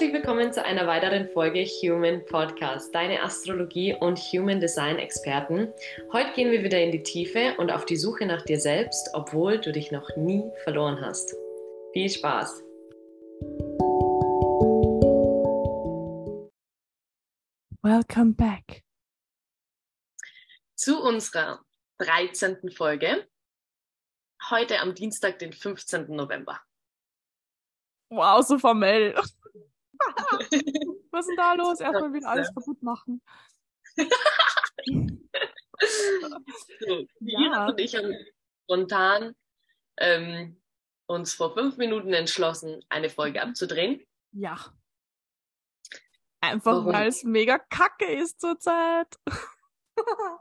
Herzlich willkommen zu einer weiteren Folge Human Podcast, deine Astrologie und Human Design Experten. Heute gehen wir wieder in die Tiefe und auf die Suche nach dir selbst, obwohl du dich noch nie verloren hast. Viel Spaß! Welcome back zu unserer 13. Folge. Heute am Dienstag, den 15. November. Wow, so formell. Was ist denn da los? Erstmal wieder alles kaputt machen. so, ja. und ich haben spontan ähm, uns vor fünf Minuten entschlossen, eine Folge abzudrehen. Ja. Einfach weil es mega kacke ist zurzeit.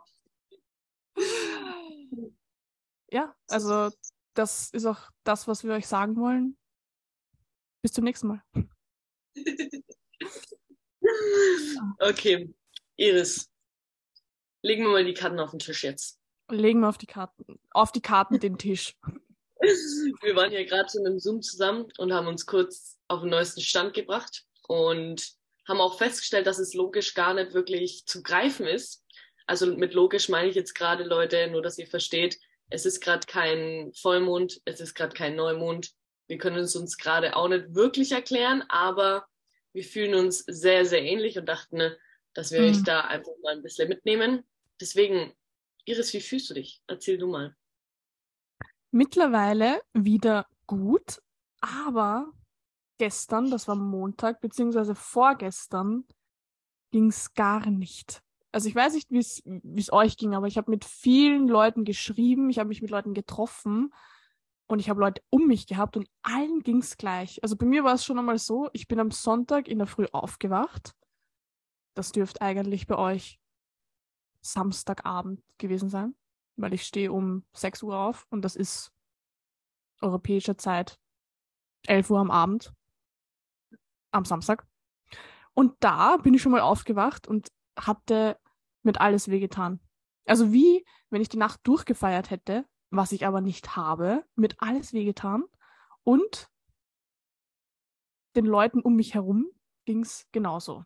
ja, also das ist auch das, was wir euch sagen wollen. Bis zum nächsten Mal. okay, Iris, legen wir mal die Karten auf den Tisch jetzt. Legen wir auf die Karten, auf die Karten den Tisch. Wir waren ja gerade in einem Zoom zusammen und haben uns kurz auf den neuesten Stand gebracht und haben auch festgestellt, dass es logisch gar nicht wirklich zu greifen ist. Also mit logisch meine ich jetzt gerade, Leute, nur dass ihr versteht, es ist gerade kein Vollmond, es ist gerade kein Neumond, wir können es uns gerade auch nicht wirklich erklären, aber wir fühlen uns sehr, sehr ähnlich und dachten, ne, dass wir mhm. euch da einfach mal ein bisschen mitnehmen. Deswegen, Iris, wie fühlst du dich? Erzähl du mal. Mittlerweile wieder gut, aber gestern, das war Montag, beziehungsweise vorgestern, ging es gar nicht. Also ich weiß nicht, wie es euch ging, aber ich habe mit vielen Leuten geschrieben, ich habe mich mit Leuten getroffen und ich habe Leute um mich gehabt und allen ging's gleich. Also bei mir war es schon einmal so, ich bin am Sonntag in der Früh aufgewacht. Das dürfte eigentlich bei euch Samstagabend gewesen sein, weil ich stehe um 6 Uhr auf und das ist europäischer Zeit 11 Uhr am Abend am Samstag. Und da bin ich schon mal aufgewacht und hatte mit alles wehgetan. Also wie, wenn ich die Nacht durchgefeiert hätte was ich aber nicht habe, mit alles wehgetan. Und den Leuten um mich herum ging es genauso.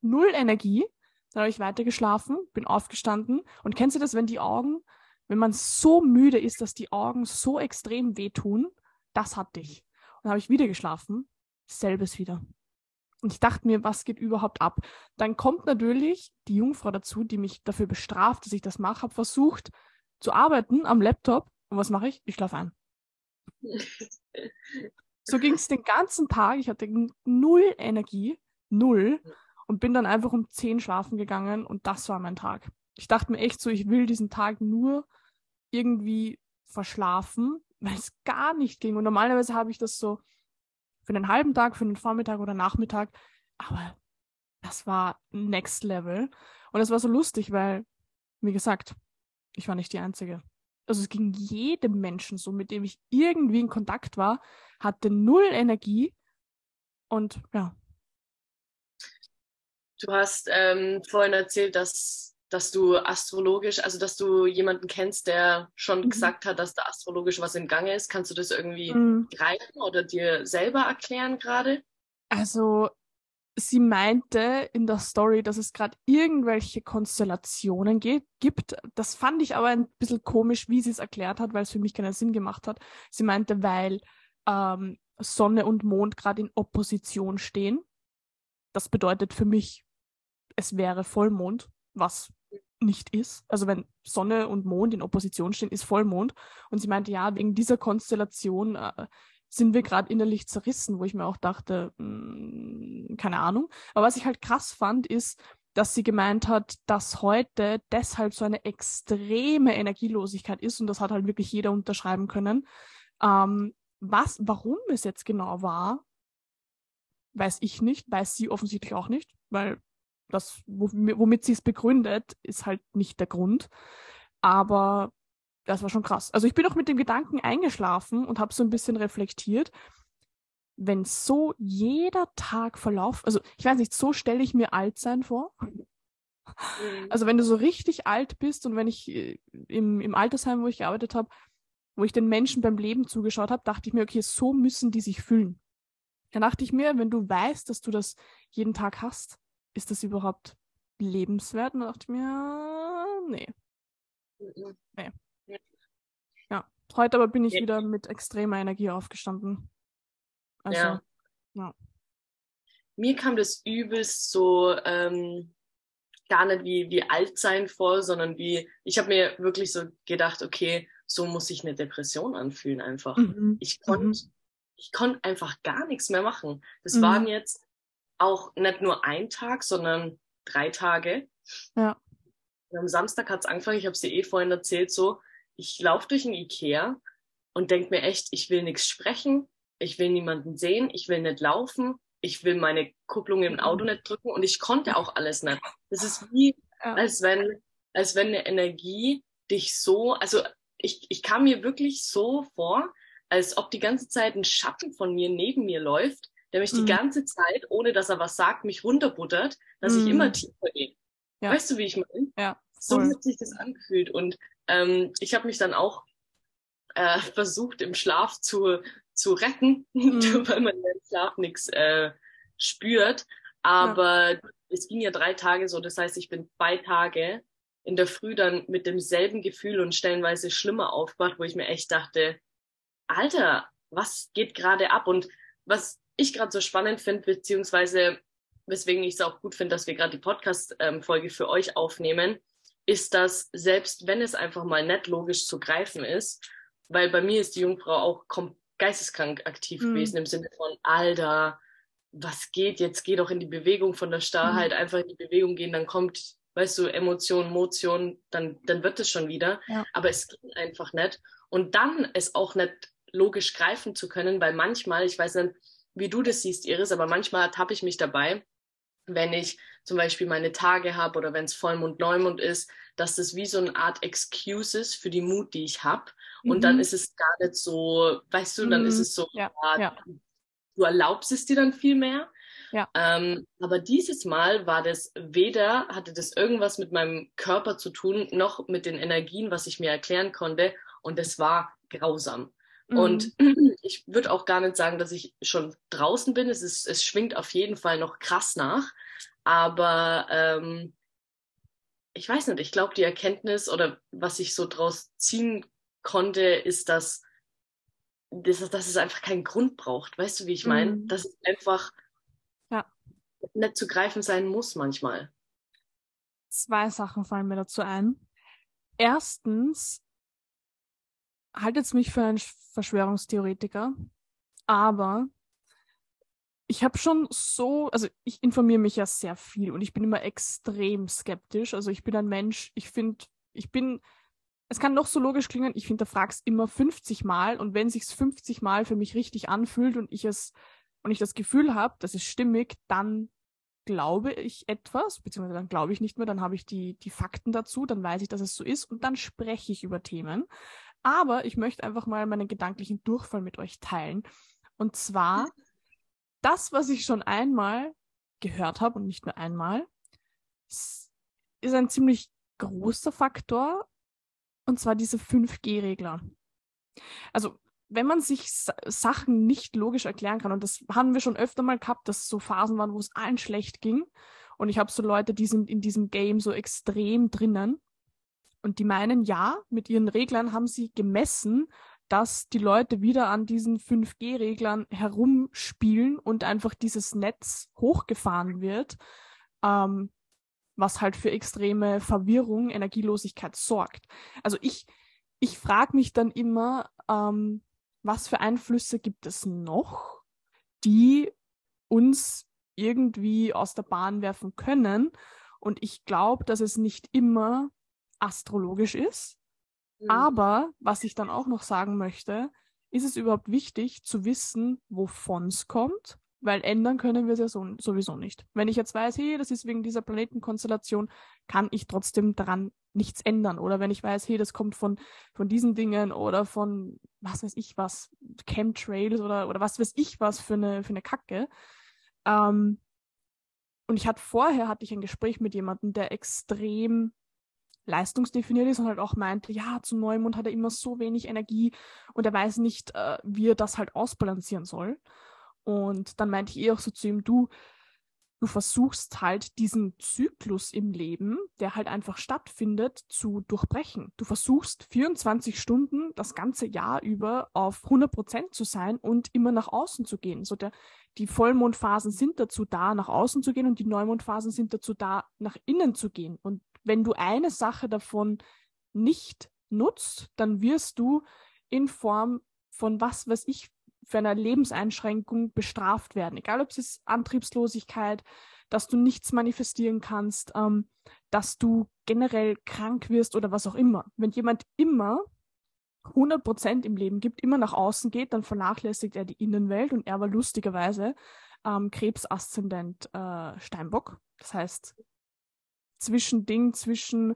Null Energie. Dann habe ich weiter geschlafen, bin aufgestanden. Und kennst du das, wenn die Augen, wenn man so müde ist, dass die Augen so extrem wehtun? Das hatte ich. Und dann habe ich wieder geschlafen. Selbes wieder. Und ich dachte mir, was geht überhaupt ab? Dann kommt natürlich die Jungfrau dazu, die mich dafür bestraft, dass ich das mache, habe versucht, zu arbeiten am Laptop. Und was mache ich? Ich schlafe ein. so ging es den ganzen Tag. Ich hatte null Energie, null. Und bin dann einfach um zehn schlafen gegangen und das war mein Tag. Ich dachte mir echt so, ich will diesen Tag nur irgendwie verschlafen, weil es gar nicht ging. Und normalerweise habe ich das so für einen halben Tag, für einen Vormittag oder Nachmittag. Aber das war next level. Und es war so lustig, weil, wie gesagt, ich war nicht die Einzige. Also es ging jedem Menschen so, mit dem ich irgendwie in Kontakt war, hatte null Energie und ja. Du hast ähm, vorhin erzählt, dass, dass du astrologisch, also dass du jemanden kennst, der schon mhm. gesagt hat, dass da astrologisch was im Gange ist. Kannst du das irgendwie mhm. greifen oder dir selber erklären gerade? Also sie meinte in der Story, dass es gerade irgendwelche Konstellationen gibt. Das fand ich aber ein bisschen komisch, wie sie es erklärt hat, weil es für mich keinen Sinn gemacht hat. Sie meinte, weil ähm, Sonne und Mond gerade in Opposition stehen. Das bedeutet für mich, es wäre Vollmond, was nicht ist. Also wenn Sonne und Mond in Opposition stehen, ist Vollmond. Und sie meinte, ja, wegen dieser Konstellation äh, sind wir gerade innerlich zerrissen, wo ich mir auch dachte, mh, hm, keine Ahnung. Aber was ich halt krass fand, ist, dass sie gemeint hat, dass heute deshalb so eine extreme Energielosigkeit ist und das hat halt wirklich jeder unterschreiben können. Ähm, was, warum es jetzt genau war, weiß ich nicht, weiß sie offensichtlich auch nicht, weil das, womit sie es begründet, ist halt nicht der Grund. Aber das war schon krass. Also ich bin auch mit dem Gedanken eingeschlafen und habe so ein bisschen reflektiert, wenn so jeder Tag verlauft, also ich weiß nicht, so stelle ich mir alt sein vor. Mhm. Also wenn du so richtig alt bist und wenn ich äh, im, im Altersheim, wo ich gearbeitet habe, wo ich den Menschen beim Leben zugeschaut habe, dachte ich mir, okay, so müssen die sich fühlen. Da dachte ich mir, wenn du weißt, dass du das jeden Tag hast, ist das überhaupt lebenswert? Und da dachte ich mir, nee. Nee. Heute aber bin ich ja. wieder mit extremer Energie aufgestanden. Also, ja. ja. Mir kam das übelst so ähm, gar nicht wie, wie alt sein vor, sondern wie, ich habe mir wirklich so gedacht, okay, so muss sich eine Depression anfühlen einfach. Mhm. Ich konnte mhm. ich konnte einfach gar nichts mehr machen. Das mhm. waren jetzt auch nicht nur ein Tag, sondern drei Tage. Ja. Und am Samstag hat es angefangen, ich habe es dir eh vorhin erzählt, so, ich laufe durch ein Ikea und denke mir echt, ich will nichts sprechen, ich will niemanden sehen, ich will nicht laufen, ich will meine Kupplung im Auto nicht drücken und ich konnte auch alles nicht. Das ist wie, ja. als wenn, als wenn eine Energie dich so, also ich, ich kam mir wirklich so vor, als ob die ganze Zeit ein Schatten von mir neben mir läuft, der mich mhm. die ganze Zeit, ohne dass er was sagt, mich runterbuttert, dass mhm. ich immer tiefer gehe. Ja. Weißt du, wie ich meine? Ja. So hat sich das angefühlt. Und ähm, ich habe mich dann auch äh, versucht, im Schlaf zu, zu retten, mhm. weil man im Schlaf nichts äh, spürt. Aber ja. es ging ja drei Tage so. Das heißt, ich bin zwei Tage in der Früh dann mit demselben Gefühl und stellenweise schlimmer aufgewacht, wo ich mir echt dachte, Alter, was geht gerade ab? Und was ich gerade so spannend finde, beziehungsweise weswegen ich es auch gut finde, dass wir gerade die Podcast-Folge für euch aufnehmen, ist, dass selbst wenn es einfach mal nicht logisch zu greifen ist, weil bei mir ist die Jungfrau auch geisteskrank aktiv mhm. gewesen im Sinne von, Alter, was geht? Jetzt geh doch in die Bewegung von der Starrheit, mhm. einfach in die Bewegung gehen, dann kommt, weißt du, Emotion, Motion, dann, dann wird es schon wieder. Ja. Aber es ging einfach nicht. Und dann es auch nicht logisch greifen zu können, weil manchmal, ich weiß nicht, wie du das siehst, Iris, aber manchmal habe ich mich dabei, wenn ich zum Beispiel meine Tage habe oder wenn es Vollmond, Neumond ist, dass das wie so eine Art Excuse ist für die Mut, die ich habe. Mhm. Und dann mhm. ist es gar nicht so, weißt du, dann mhm. ist es so, ja, ja. du erlaubst es dir dann viel mehr. Ja. Ähm, aber dieses Mal war das weder, hatte das irgendwas mit meinem Körper zu tun, noch mit den Energien, was ich mir erklären konnte. Und es war grausam. Mhm. Und ich würde auch gar nicht sagen, dass ich schon draußen bin. Es, ist, es schwingt auf jeden Fall noch krass nach. Aber ähm, ich weiß nicht, ich glaube, die Erkenntnis oder was ich so draus ziehen konnte, ist, dass, dass, dass es einfach keinen Grund braucht. Weißt du, wie ich meine? Mhm. Dass es einfach ja. nicht zu greifen sein muss manchmal. Zwei Sachen fallen mir dazu ein. Erstens, haltet mich für einen Verschwörungstheoretiker, aber ich habe schon so, also ich informiere mich ja sehr viel und ich bin immer extrem skeptisch. Also ich bin ein Mensch, ich finde, ich bin, es kann noch so logisch klingen, ich hinterfrage es immer 50 Mal und wenn sich's 50 Mal für mich richtig anfühlt und ich es und ich das Gefühl habe, das ist stimmig, dann glaube ich etwas, beziehungsweise dann glaube ich nicht mehr, dann habe ich die, die Fakten dazu, dann weiß ich, dass es so ist und dann spreche ich über Themen. Aber ich möchte einfach mal meinen gedanklichen Durchfall mit euch teilen. Und zwar das, was ich schon einmal gehört habe und nicht nur einmal, ist ein ziemlich großer Faktor. Und zwar diese 5G-Regler. Also, wenn man sich Sachen nicht logisch erklären kann, und das haben wir schon öfter mal gehabt, dass es so Phasen waren, wo es allen schlecht ging. Und ich habe so Leute, die sind in diesem Game so extrem drinnen. Und die meinen, ja, mit ihren Reglern haben sie gemessen, dass die Leute wieder an diesen 5G-Reglern herumspielen und einfach dieses Netz hochgefahren wird, ähm, was halt für extreme Verwirrung, Energielosigkeit sorgt. Also ich, ich frage mich dann immer, ähm, was für Einflüsse gibt es noch, die uns irgendwie aus der Bahn werfen können. Und ich glaube, dass es nicht immer astrologisch ist. Mhm. Aber was ich dann auch noch sagen möchte, ist es überhaupt wichtig zu wissen, wovon es kommt? Weil ändern können wir es ja so, sowieso nicht. Wenn ich jetzt weiß, hey, das ist wegen dieser Planetenkonstellation, kann ich trotzdem daran nichts ändern. Oder wenn ich weiß, hey, das kommt von, von diesen Dingen oder von, was weiß ich was, Chemtrails oder, oder was weiß ich was für eine, für eine Kacke. Ähm, und ich hatte vorher, hatte ich ein Gespräch mit jemandem, der extrem leistungsdefiniert ist und halt auch meinte, ja, zum Neumond hat er immer so wenig Energie und er weiß nicht, äh, wie er das halt ausbalancieren soll. Und dann meinte ich eh auch so zu ihm, du, du versuchst halt diesen Zyklus im Leben, der halt einfach stattfindet, zu durchbrechen. Du versuchst 24 Stunden das ganze Jahr über auf 100 Prozent zu sein und immer nach außen zu gehen. So der, die Vollmondphasen sind dazu da, nach außen zu gehen und die Neumondphasen sind dazu da, nach innen zu gehen. Und wenn du eine Sache davon nicht nutzt, dann wirst du in Form von was weiß ich für eine Lebenseinschränkung bestraft werden. Egal ob es ist Antriebslosigkeit, dass du nichts manifestieren kannst, ähm, dass du generell krank wirst oder was auch immer. Wenn jemand immer 100 Prozent im Leben gibt, immer nach außen geht, dann vernachlässigt er die Innenwelt und er war lustigerweise ähm, Krebsaszendent äh, Steinbock. Das heißt, Zwischending zwischen,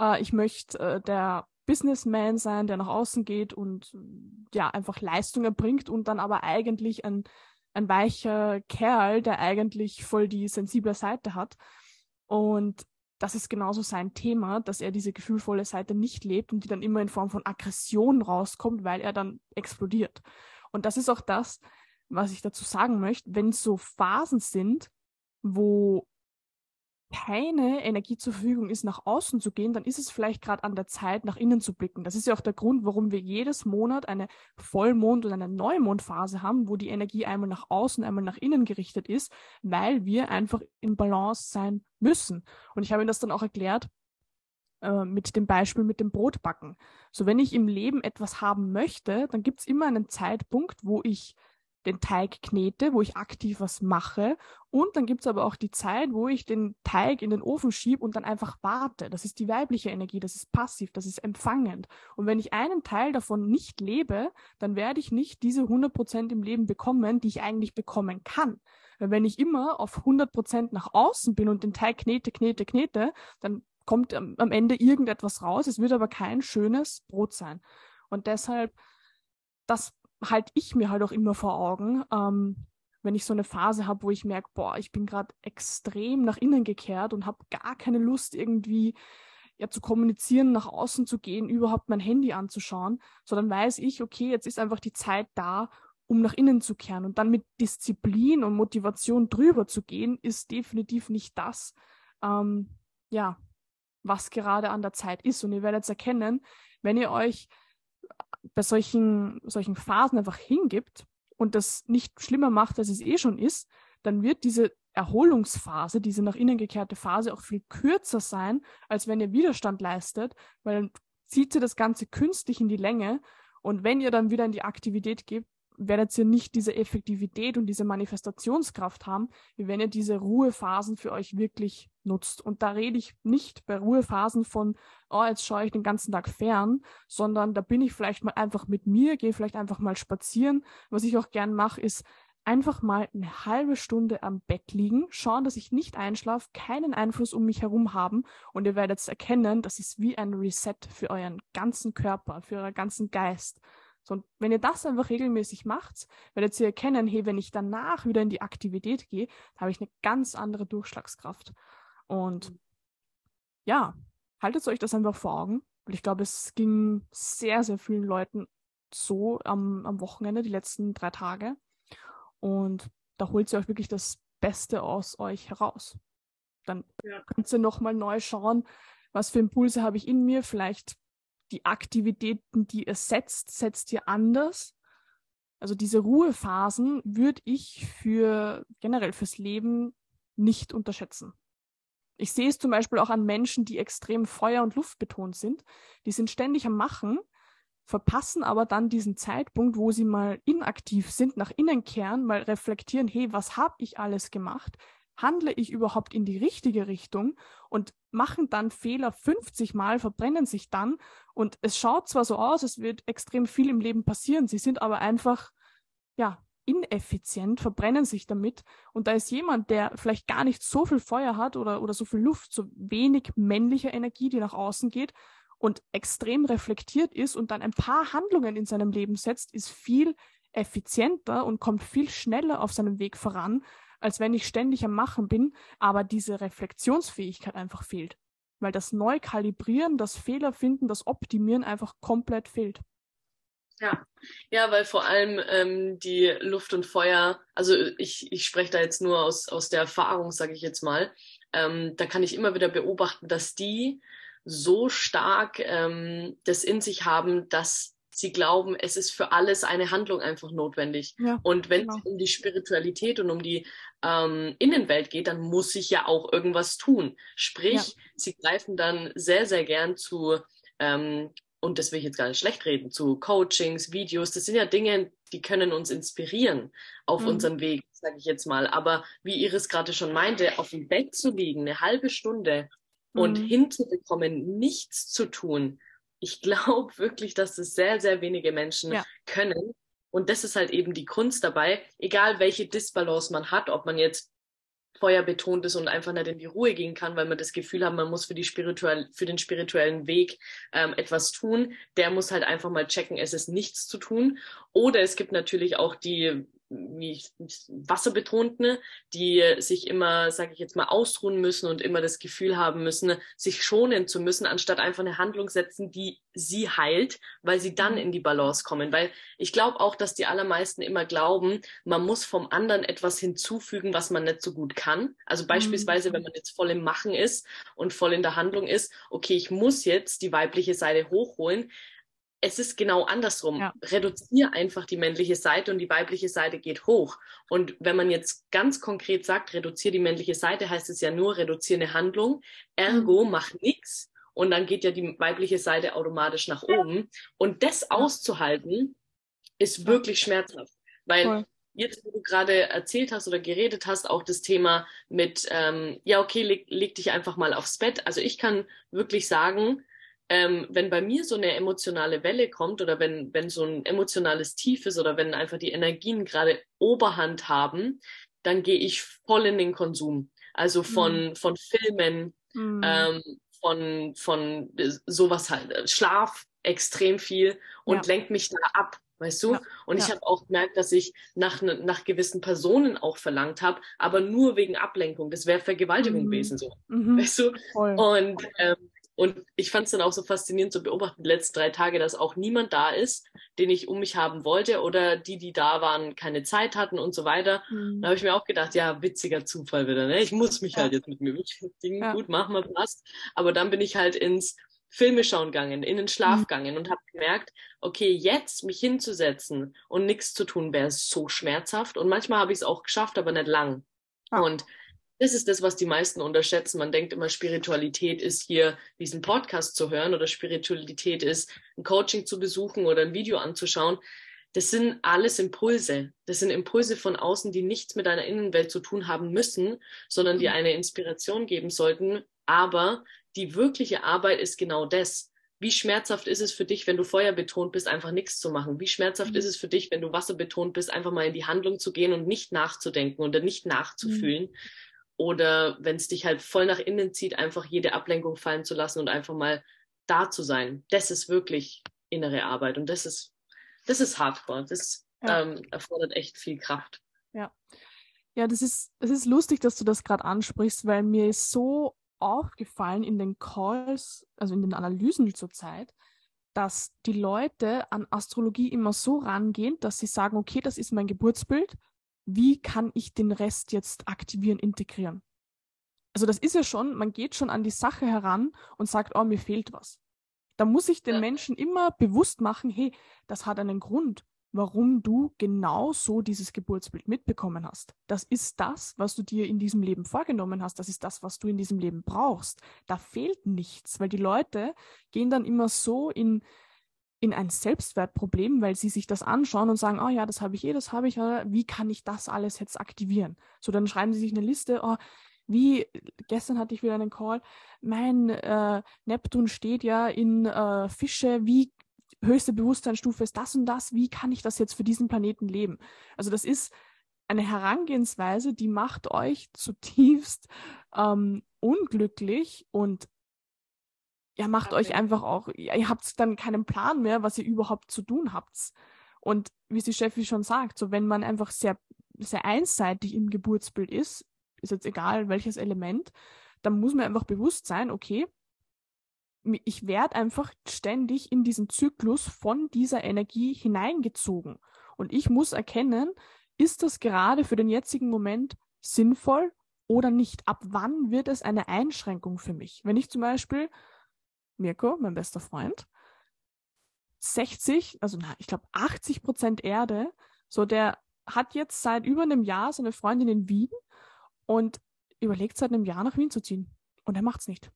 äh, ich möchte äh, der Businessman sein, der nach außen geht und ja, einfach Leistung erbringt und dann aber eigentlich ein, ein weicher Kerl, der eigentlich voll die sensible Seite hat. Und das ist genauso sein Thema, dass er diese gefühlvolle Seite nicht lebt und die dann immer in Form von Aggression rauskommt, weil er dann explodiert. Und das ist auch das, was ich dazu sagen möchte, wenn es so Phasen sind, wo keine Energie zur Verfügung ist, nach außen zu gehen, dann ist es vielleicht gerade an der Zeit, nach innen zu blicken. Das ist ja auch der Grund, warum wir jedes Monat eine Vollmond- und eine Neumondphase haben, wo die Energie einmal nach außen, einmal nach innen gerichtet ist, weil wir einfach in Balance sein müssen. Und ich habe Ihnen das dann auch erklärt, äh, mit dem Beispiel mit dem Brotbacken. So, wenn ich im Leben etwas haben möchte, dann gibt es immer einen Zeitpunkt, wo ich den Teig knete, wo ich aktiv was mache. Und dann gibt's aber auch die Zeit, wo ich den Teig in den Ofen schiebe und dann einfach warte. Das ist die weibliche Energie, das ist passiv, das ist empfangend. Und wenn ich einen Teil davon nicht lebe, dann werde ich nicht diese 100 Prozent im Leben bekommen, die ich eigentlich bekommen kann. Weil wenn ich immer auf 100 Prozent nach außen bin und den Teig knete, knete, knete, dann kommt am Ende irgendetwas raus. Es wird aber kein schönes Brot sein. Und deshalb, das halte ich mir halt auch immer vor Augen, ähm, wenn ich so eine Phase habe, wo ich merke, boah, ich bin gerade extrem nach innen gekehrt und habe gar keine Lust irgendwie ja zu kommunizieren, nach außen zu gehen, überhaupt mein Handy anzuschauen, sondern weiß ich, okay, jetzt ist einfach die Zeit da, um nach innen zu kehren und dann mit Disziplin und Motivation drüber zu gehen, ist definitiv nicht das, ähm, ja, was gerade an der Zeit ist. Und ihr werdet es erkennen, wenn ihr euch bei solchen, solchen Phasen einfach hingibt und das nicht schlimmer macht, als es eh schon ist, dann wird diese Erholungsphase, diese nach innen gekehrte Phase auch viel kürzer sein, als wenn ihr Widerstand leistet, weil dann zieht sie das Ganze künstlich in die Länge und wenn ihr dann wieder in die Aktivität geht, werdet ihr nicht diese Effektivität und diese Manifestationskraft haben, wie wenn ihr diese Ruhephasen für euch wirklich nutzt. Und da rede ich nicht bei Ruhephasen von, oh, jetzt schaue ich den ganzen Tag fern, sondern da bin ich vielleicht mal einfach mit mir, gehe vielleicht einfach mal spazieren. Was ich auch gern mache, ist einfach mal eine halbe Stunde am Bett liegen, schauen, dass ich nicht einschlafe, keinen Einfluss um mich herum haben und ihr werdet erkennen, das ist wie ein Reset für euren ganzen Körper, für euren ganzen Geist. So, und wenn ihr das einfach regelmäßig macht, werdet ihr erkennen, hey, wenn ich danach wieder in die Aktivität gehe, habe ich eine ganz andere Durchschlagskraft. Und ja, haltet euch das einfach vor Augen, weil ich glaube, es ging sehr, sehr vielen Leuten so am, am Wochenende, die letzten drei Tage. Und da holt ihr euch wirklich das Beste aus euch heraus. Dann ja. könnt ihr nochmal neu schauen, was für Impulse habe ich in mir. Vielleicht die Aktivitäten, die ihr setzt, setzt ihr anders. Also diese Ruhephasen würde ich für generell fürs Leben nicht unterschätzen. Ich sehe es zum Beispiel auch an Menschen, die extrem feuer- und luftbetont sind. Die sind ständig am Machen, verpassen aber dann diesen Zeitpunkt, wo sie mal inaktiv sind, nach innen kehren, mal reflektieren, hey, was habe ich alles gemacht? Handle ich überhaupt in die richtige Richtung und machen dann Fehler 50 Mal, verbrennen sich dann und es schaut zwar so aus, es wird extrem viel im Leben passieren, sie sind aber einfach, ja, ineffizient, verbrennen sich damit und da ist jemand, der vielleicht gar nicht so viel Feuer hat oder, oder so viel Luft, so wenig männliche Energie, die nach außen geht und extrem reflektiert ist und dann ein paar Handlungen in seinem Leben setzt, ist viel effizienter und kommt viel schneller auf seinem Weg voran, als wenn ich ständig am Machen bin, aber diese Reflexionsfähigkeit einfach fehlt. Weil das Neukalibrieren, das Fehlerfinden, das Optimieren einfach komplett fehlt. Ja, ja, weil vor allem ähm, die Luft und Feuer, also ich, ich spreche da jetzt nur aus, aus der Erfahrung, sage ich jetzt mal, ähm, da kann ich immer wieder beobachten, dass die so stark ähm, das in sich haben, dass sie glauben, es ist für alles eine Handlung einfach notwendig. Ja, und wenn genau. es um die Spiritualität und um die ähm, Innenwelt geht, dann muss ich ja auch irgendwas tun. Sprich, ja. sie greifen dann sehr, sehr gern zu ähm, und das will ich jetzt gar nicht schlecht reden, zu Coachings, Videos, das sind ja Dinge, die können uns inspirieren auf mhm. unserem Weg, sage ich jetzt mal. Aber wie Iris gerade schon meinte, auf dem Bett zu liegen, eine halbe Stunde mhm. und hinzubekommen, nichts zu tun, ich glaube wirklich, dass das sehr, sehr wenige Menschen ja. können. Und das ist halt eben die Kunst dabei, egal welche Disbalance man hat, ob man jetzt Feuer betont ist und einfach nicht in die Ruhe gehen kann, weil man das Gefühl hat, man muss für, die spirituell, für den spirituellen Weg ähm, etwas tun, der muss halt einfach mal checken, es ist nichts zu tun. Oder es gibt natürlich auch die Wasserbetonten, die sich immer, sage ich jetzt mal, ausruhen müssen und immer das Gefühl haben müssen, sich schonen zu müssen, anstatt einfach eine Handlung setzen, die sie heilt, weil sie dann mhm. in die Balance kommen. Weil ich glaube auch, dass die allermeisten immer glauben, man muss vom anderen etwas hinzufügen, was man nicht so gut kann. Also beispielsweise, mhm. wenn man jetzt voll im Machen ist und voll in der Handlung ist, okay, ich muss jetzt die weibliche Seite hochholen es ist genau andersrum. Ja. Reduziere einfach die männliche Seite und die weibliche Seite geht hoch. Und wenn man jetzt ganz konkret sagt, reduziere die männliche Seite, heißt es ja nur, reduziere eine Handlung, ergo mhm. mach nichts und dann geht ja die weibliche Seite automatisch nach oben. Und das auszuhalten, ist wirklich schmerzhaft. Weil Voll. jetzt, wo du gerade erzählt hast oder geredet hast, auch das Thema mit, ähm, ja, okay, leg, leg dich einfach mal aufs Bett. Also ich kann wirklich sagen, ähm, wenn bei mir so eine emotionale Welle kommt oder wenn, wenn so ein emotionales Tief ist oder wenn einfach die Energien gerade Oberhand haben, dann gehe ich voll in den Konsum. Also von, mhm. von Filmen, mhm. ähm, von, von sowas halt, Schlaf extrem viel und ja. lenkt mich da ab. Weißt du? Ja, und ja. ich habe auch gemerkt, dass ich nach, nach gewissen Personen auch verlangt habe, aber nur wegen Ablenkung. Das wäre Vergewaltigung mhm. gewesen so. Mhm. Weißt du? Voll. Und ähm, und ich fand es dann auch so faszinierend zu beobachten, die letzten drei Tage, dass auch niemand da ist, den ich um mich haben wollte oder die, die da waren, keine Zeit hatten und so weiter. Mhm. Da habe ich mir auch gedacht, ja, witziger Zufall wieder. Ne? Ich muss mich ja. halt jetzt mit mir beschäftigen. Ja. Gut, machen wir, passt. Aber dann bin ich halt ins Filme schauen gegangen, in den Schlaf mhm. gegangen und habe gemerkt, okay, jetzt mich hinzusetzen und nichts zu tun, wäre so schmerzhaft. Und manchmal habe ich es auch geschafft, aber nicht lang. Ah. Und das ist das, was die meisten unterschätzen. Man denkt immer, Spiritualität ist hier diesen Podcast zu hören oder Spiritualität ist ein Coaching zu besuchen oder ein Video anzuschauen. Das sind alles Impulse. Das sind Impulse von außen, die nichts mit deiner Innenwelt zu tun haben müssen, sondern die mhm. eine Inspiration geben sollten. Aber die wirkliche Arbeit ist genau das. Wie schmerzhaft ist es für dich, wenn du feuerbetont bist, einfach nichts zu machen? Wie schmerzhaft mhm. ist es für dich, wenn du wasserbetont bist, einfach mal in die Handlung zu gehen und nicht nachzudenken oder nicht nachzufühlen? Mhm. Oder wenn es dich halt voll nach innen zieht, einfach jede Ablenkung fallen zu lassen und einfach mal da zu sein. Das ist wirklich innere Arbeit und das ist, das ist Hardcore. Das ja. ähm, erfordert echt viel Kraft. Ja. Ja, das ist, das ist lustig, dass du das gerade ansprichst, weil mir ist so aufgefallen in den Calls, also in den Analysen zurzeit, dass die Leute an Astrologie immer so rangehen, dass sie sagen, okay, das ist mein Geburtsbild wie kann ich den Rest jetzt aktivieren, integrieren? Also das ist ja schon, man geht schon an die Sache heran und sagt, oh, mir fehlt was. Da muss ich den ja. Menschen immer bewusst machen, hey, das hat einen Grund, warum du genau so dieses Geburtsbild mitbekommen hast. Das ist das, was du dir in diesem Leben vorgenommen hast. Das ist das, was du in diesem Leben brauchst. Da fehlt nichts, weil die Leute gehen dann immer so in, in ein Selbstwertproblem, weil sie sich das anschauen und sagen, oh ja, das habe ich eh, das habe ich, wie kann ich das alles jetzt aktivieren? So, dann schreiben sie sich eine Liste, oh, wie, gestern hatte ich wieder einen Call, mein äh, Neptun steht ja in äh, Fische, wie höchste Bewusstseinsstufe ist das und das, wie kann ich das jetzt für diesen Planeten leben? Also das ist eine Herangehensweise, die macht euch zutiefst ähm, unglücklich und ja, macht okay. euch einfach auch, ihr habt dann keinen Plan mehr, was ihr überhaupt zu tun habt. Und wie sie Steffi schon sagt, so wenn man einfach sehr, sehr einseitig im Geburtsbild ist, ist jetzt egal welches Element, dann muss man einfach bewusst sein, okay, ich werde einfach ständig in diesen Zyklus von dieser Energie hineingezogen. Und ich muss erkennen, ist das gerade für den jetzigen Moment sinnvoll oder nicht? Ab wann wird es eine Einschränkung für mich? Wenn ich zum Beispiel, Mirko, mein bester Freund, 60, also na, ich glaube 80 Prozent Erde, so der hat jetzt seit über einem Jahr seine Freundin in Wien und überlegt seit einem Jahr nach Wien zu ziehen. Und er macht's nicht.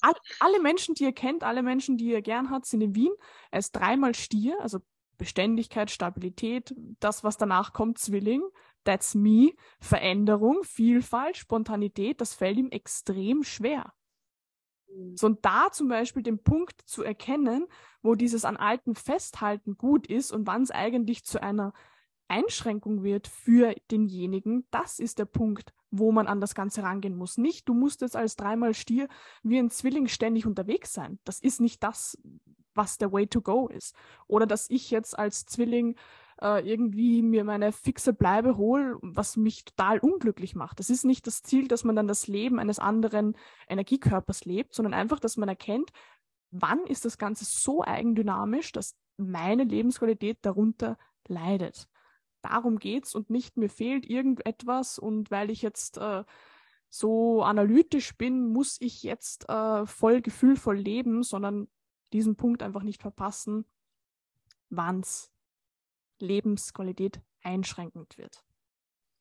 All, alle Menschen, die ihr kennt, alle Menschen, die ihr gern hat, sind in Wien. Er ist dreimal Stier, also Beständigkeit, Stabilität, das, was danach kommt, Zwilling, that's me, Veränderung, Vielfalt, Spontanität, das fällt ihm extrem schwer. So, und da zum Beispiel den Punkt zu erkennen, wo dieses an Alten festhalten gut ist und wann es eigentlich zu einer Einschränkung wird für denjenigen, das ist der Punkt, wo man an das Ganze rangehen muss. Nicht, du musst jetzt als dreimal Stier wie ein Zwilling ständig unterwegs sein. Das ist nicht das, was der Way to go ist. Oder dass ich jetzt als Zwilling äh, irgendwie mir meine fixe Bleibe hole, was mich total unglücklich macht. Das ist nicht das Ziel, dass man dann das Leben eines anderen Energiekörpers lebt, sondern einfach, dass man erkennt, wann ist das Ganze so eigendynamisch, dass meine Lebensqualität darunter leidet darum geht's und nicht mir fehlt irgendetwas und weil ich jetzt äh, so analytisch bin, muss ich jetzt äh, voll gefühlvoll leben, sondern diesen Punkt einfach nicht verpassen, wann's Lebensqualität einschränkend wird.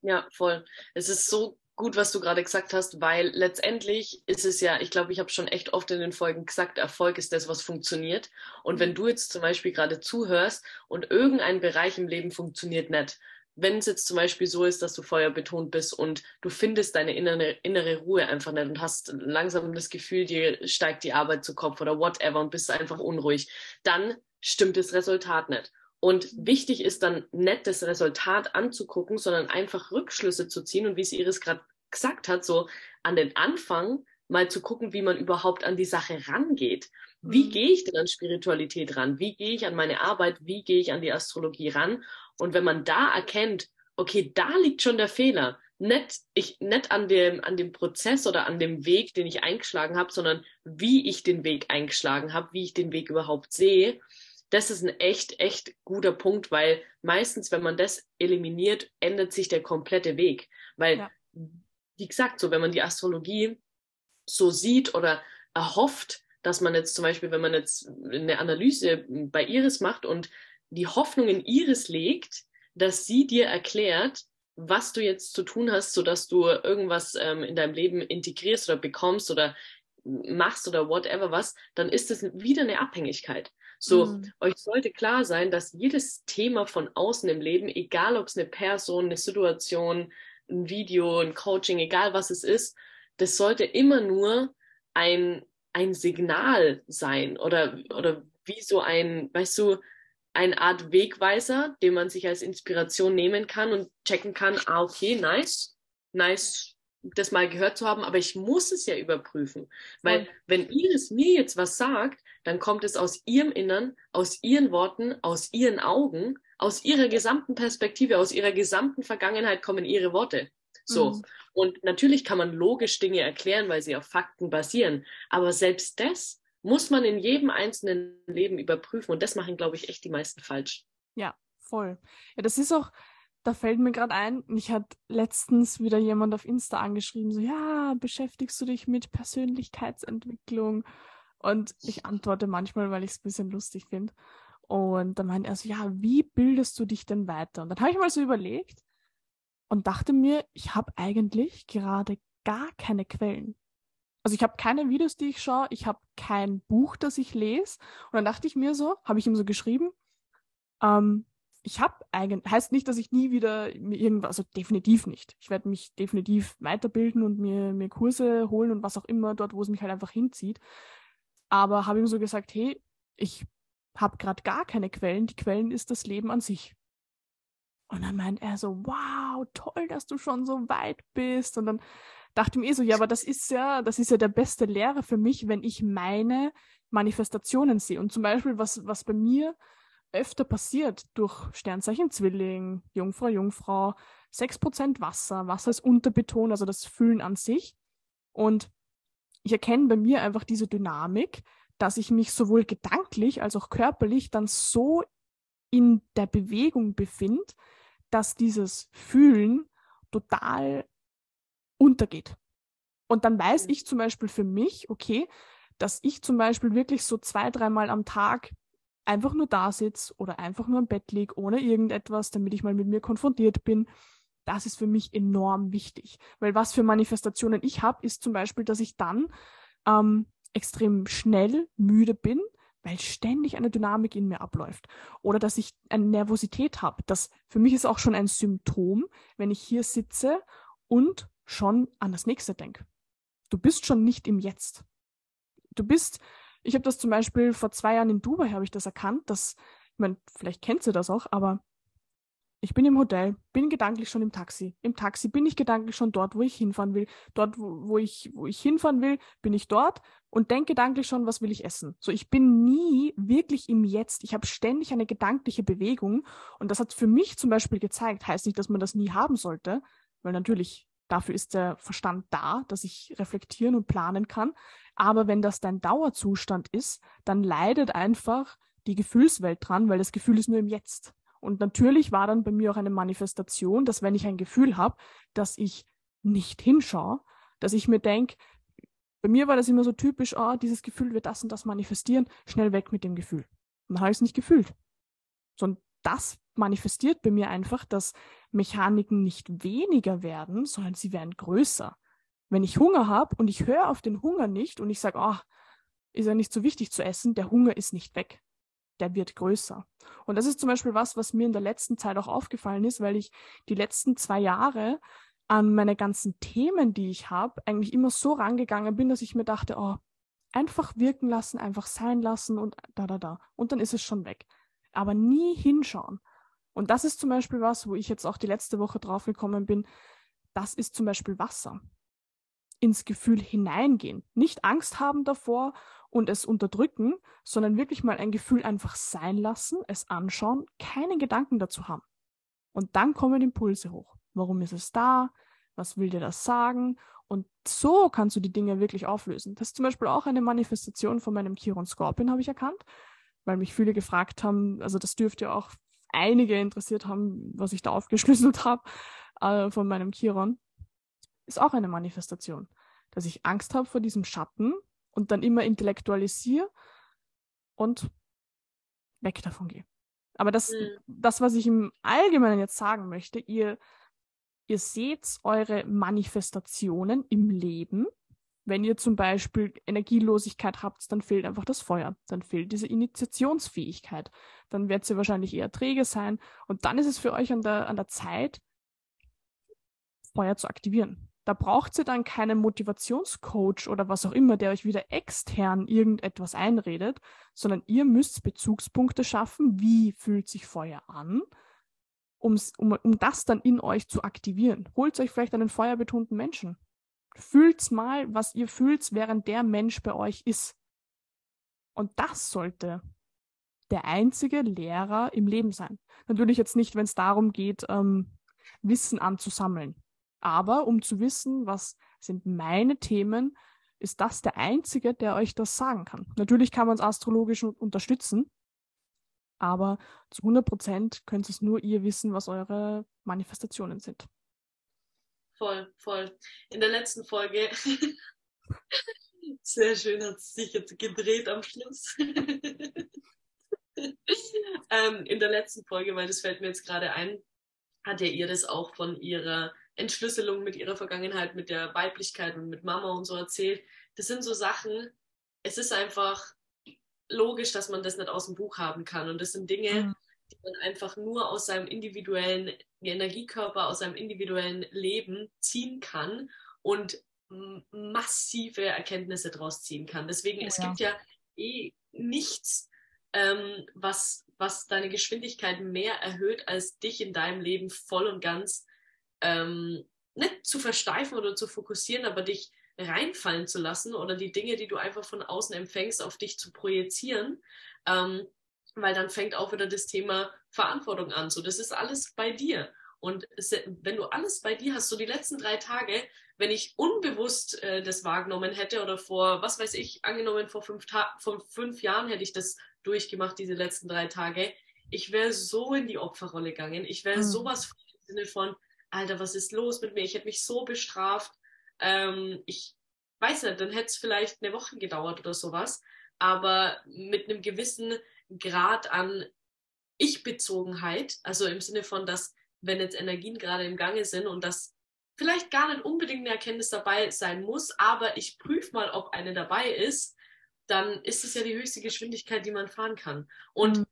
Ja, voll. Es ist so gut, was du gerade gesagt hast, weil letztendlich ist es ja, ich glaube, ich habe schon echt oft in den Folgen gesagt, Erfolg ist das, was funktioniert. Und wenn du jetzt zum Beispiel gerade zuhörst und irgendein Bereich im Leben funktioniert nicht, wenn es jetzt zum Beispiel so ist, dass du feuerbetont bist und du findest deine innere, innere Ruhe einfach nicht und hast langsam das Gefühl, dir steigt die Arbeit zu Kopf oder whatever und bist einfach unruhig, dann stimmt das Resultat nicht. Und wichtig ist dann nicht das Resultat anzugucken, sondern einfach Rückschlüsse zu ziehen und wie es Iris gerade gesagt hat, so an den Anfang mal zu gucken, wie man überhaupt an die Sache rangeht. Wie mhm. gehe ich denn an Spiritualität ran? Wie gehe ich an meine Arbeit? Wie gehe ich an die Astrologie ran? Und wenn man da erkennt, okay, da liegt schon der Fehler, nicht, ich, nicht an, dem, an dem Prozess oder an dem Weg, den ich eingeschlagen habe, sondern wie ich den Weg eingeschlagen habe, wie ich den Weg überhaupt sehe, das ist ein echt, echt guter Punkt, weil meistens, wenn man das eliminiert, ändert sich der komplette Weg. Weil ja wie gesagt, so wenn man die Astrologie so sieht oder erhofft, dass man jetzt zum Beispiel, wenn man jetzt eine Analyse bei Iris macht und die Hoffnung in Iris legt, dass sie dir erklärt, was du jetzt zu tun hast, sodass du irgendwas ähm, in deinem Leben integrierst oder bekommst oder machst oder whatever was, dann ist es wieder eine Abhängigkeit. So, mhm. euch sollte klar sein, dass jedes Thema von außen im Leben, egal ob es eine Person, eine Situation, ein Video, ein Coaching, egal was es ist, das sollte immer nur ein, ein Signal sein oder, oder wie so ein, weißt du, eine Art Wegweiser, den man sich als Inspiration nehmen kann und checken kann, ah, okay, nice, nice, das mal gehört zu haben, aber ich muss es ja überprüfen. Weil wenn Iris mir jetzt was sagt, dann kommt es aus ihrem Innern, aus ihren Worten, aus ihren Augen aus ihrer gesamten Perspektive, aus ihrer gesamten Vergangenheit kommen ihre Worte. So. Mhm. Und natürlich kann man logisch Dinge erklären, weil sie auf Fakten basieren. Aber selbst das muss man in jedem einzelnen Leben überprüfen. Und das machen, glaube ich, echt die meisten falsch. Ja, voll. Ja, das ist auch, da fällt mir gerade ein, mich hat letztens wieder jemand auf Insta angeschrieben, so, ja, beschäftigst du dich mit Persönlichkeitsentwicklung? Und ich antworte manchmal, weil ich es ein bisschen lustig finde. Und dann meinte er so, ja, wie bildest du dich denn weiter? Und dann habe ich mal so überlegt und dachte mir, ich habe eigentlich gerade gar keine Quellen. Also ich habe keine Videos, die ich schaue, ich habe kein Buch, das ich lese. Und dann dachte ich mir so, habe ich ihm so geschrieben, ähm, ich habe eigentlich, heißt nicht, dass ich nie wieder mir irgendwas, also definitiv nicht. Ich werde mich definitiv weiterbilden und mir, mir Kurse holen und was auch immer dort, wo es mich halt einfach hinzieht. Aber habe ihm so gesagt, hey, ich habe gerade gar keine Quellen, die Quellen ist das Leben an sich. Und dann meint er so, wow, toll, dass du schon so weit bist. Und dann dachte ich mir eh so, ja, aber das ist ja, das ist ja der beste Lehrer für mich, wenn ich meine Manifestationen sehe. Und zum Beispiel, was, was bei mir öfter passiert durch Sternzeichen Zwilling, Jungfrau, Jungfrau, 6% Wasser, Wasser ist Unterbeton, also das Füllen an sich. Und ich erkenne bei mir einfach diese Dynamik, dass ich mich sowohl gedanklich als auch körperlich dann so in der Bewegung befinde, dass dieses Fühlen total untergeht. Und dann weiß ich zum Beispiel für mich, okay, dass ich zum Beispiel wirklich so zwei, dreimal am Tag einfach nur da sitze oder einfach nur am Bett liege, ohne irgendetwas, damit ich mal mit mir konfrontiert bin. Das ist für mich enorm wichtig. Weil was für Manifestationen ich habe, ist zum Beispiel, dass ich dann ähm, extrem schnell müde bin, weil ständig eine Dynamik in mir abläuft. Oder dass ich eine Nervosität habe. Das für mich ist auch schon ein Symptom, wenn ich hier sitze und schon an das nächste denke. Du bist schon nicht im Jetzt. Du bist, ich habe das zum Beispiel vor zwei Jahren in Dubai, habe ich das erkannt, dass, ich meine, vielleicht kennt ihr das auch, aber ich bin im Hotel, bin gedanklich schon im Taxi. Im Taxi bin ich gedanklich schon dort, wo ich hinfahren will. Dort, wo, wo, ich, wo ich hinfahren will, bin ich dort und denke gedanklich schon, was will ich essen. So, ich bin nie wirklich im Jetzt. Ich habe ständig eine gedankliche Bewegung und das hat für mich zum Beispiel gezeigt, heißt nicht, dass man das nie haben sollte, weil natürlich dafür ist der Verstand da, dass ich reflektieren und planen kann. Aber wenn das dein Dauerzustand ist, dann leidet einfach die Gefühlswelt dran, weil das Gefühl ist nur im Jetzt. Und natürlich war dann bei mir auch eine Manifestation, dass wenn ich ein Gefühl habe, dass ich nicht hinschaue, dass ich mir denke, bei mir war das immer so typisch, oh, dieses Gefühl wird das und das manifestieren, schnell weg mit dem Gefühl. Und dann habe ich es nicht gefühlt. Sondern das manifestiert bei mir einfach, dass Mechaniken nicht weniger werden, sondern sie werden größer. Wenn ich Hunger habe und ich höre auf den Hunger nicht und ich sage, oh, ist ja nicht so wichtig zu essen, der Hunger ist nicht weg der wird größer. Und das ist zum Beispiel was, was mir in der letzten Zeit auch aufgefallen ist, weil ich die letzten zwei Jahre an meine ganzen Themen, die ich habe, eigentlich immer so rangegangen bin, dass ich mir dachte, oh, einfach wirken lassen, einfach sein lassen und da, da, da. Und dann ist es schon weg. Aber nie hinschauen. Und das ist zum Beispiel was, wo ich jetzt auch die letzte Woche draufgekommen bin. Das ist zum Beispiel Wasser. Ins Gefühl hineingehen. Nicht Angst haben davor und es unterdrücken, sondern wirklich mal ein Gefühl einfach sein lassen, es anschauen, keinen Gedanken dazu haben. Und dann kommen Impulse hoch. Warum ist es da? Was will dir das sagen? Und so kannst du die Dinge wirklich auflösen. Das ist zum Beispiel auch eine Manifestation von meinem Chiron Scorpion, habe ich erkannt, weil mich viele gefragt haben, also das dürfte ja auch einige interessiert haben, was ich da aufgeschlüsselt habe äh, von meinem Chiron. Ist auch eine Manifestation, dass ich Angst habe vor diesem Schatten und dann immer intellektualisiere und weg davon gehe. Aber das, mhm. das, was ich im Allgemeinen jetzt sagen möchte, ihr, ihr seht eure Manifestationen im Leben. Wenn ihr zum Beispiel Energielosigkeit habt, dann fehlt einfach das Feuer. Dann fehlt diese Initiationsfähigkeit. Dann wird sie wahrscheinlich eher träge sein. Und dann ist es für euch an der, an der Zeit, Feuer zu aktivieren. Da braucht ihr dann keinen Motivationscoach oder was auch immer, der euch wieder extern irgendetwas einredet, sondern ihr müsst Bezugspunkte schaffen, wie fühlt sich Feuer an, um, um das dann in euch zu aktivieren. Holt euch vielleicht einen feuerbetonten Menschen. Fühlt's mal, was ihr fühlt, während der Mensch bei euch ist. Und das sollte der einzige Lehrer im Leben sein. Natürlich jetzt nicht, wenn es darum geht, ähm, Wissen anzusammeln. Aber um zu wissen, was sind meine Themen, ist das der Einzige, der euch das sagen kann. Natürlich kann man es astrologisch unterstützen, aber zu 100 Prozent könnt es nur ihr wissen, was eure Manifestationen sind. Voll, voll. In der letzten Folge, sehr schön hat es sich jetzt gedreht am Schluss. ähm, in der letzten Folge, weil das fällt mir jetzt gerade ein, hat ja ihr das auch von ihrer Entschlüsselung mit ihrer Vergangenheit, mit der Weiblichkeit und mit Mama und so erzählt. Das sind so Sachen, es ist einfach logisch, dass man das nicht aus dem Buch haben kann. Und das sind Dinge, mhm. die man einfach nur aus seinem individuellen Energiekörper, aus seinem individuellen Leben ziehen kann und massive Erkenntnisse daraus ziehen kann. Deswegen, oh, es ja. gibt ja eh nichts, ähm, was, was deine Geschwindigkeit mehr erhöht, als dich in deinem Leben voll und ganz ähm, nicht zu versteifen oder zu fokussieren, aber dich reinfallen zu lassen oder die Dinge, die du einfach von außen empfängst, auf dich zu projizieren. Ähm, weil dann fängt auch wieder das Thema Verantwortung an. So, das ist alles bei dir. Und wenn du alles bei dir hast, so die letzten drei Tage, wenn ich unbewusst äh, das wahrgenommen hätte oder vor, was weiß ich, angenommen vor fünf, Ta vor fünf Jahren hätte ich das durchgemacht, diese letzten drei Tage, ich wäre so in die Opferrolle gegangen. Ich wäre mhm. sowas im Sinne von, Alter, was ist los mit mir? Ich hätte mich so bestraft. Ähm, ich weiß nicht, dann hätte es vielleicht eine Woche gedauert oder sowas. Aber mit einem gewissen Grad an Ich-Bezogenheit, also im Sinne von, dass wenn jetzt Energien gerade im Gange sind und dass vielleicht gar nicht unbedingt eine Erkenntnis dabei sein muss, aber ich prüfe mal, ob eine dabei ist, dann ist es ja die höchste Geschwindigkeit, die man fahren kann. Und mhm.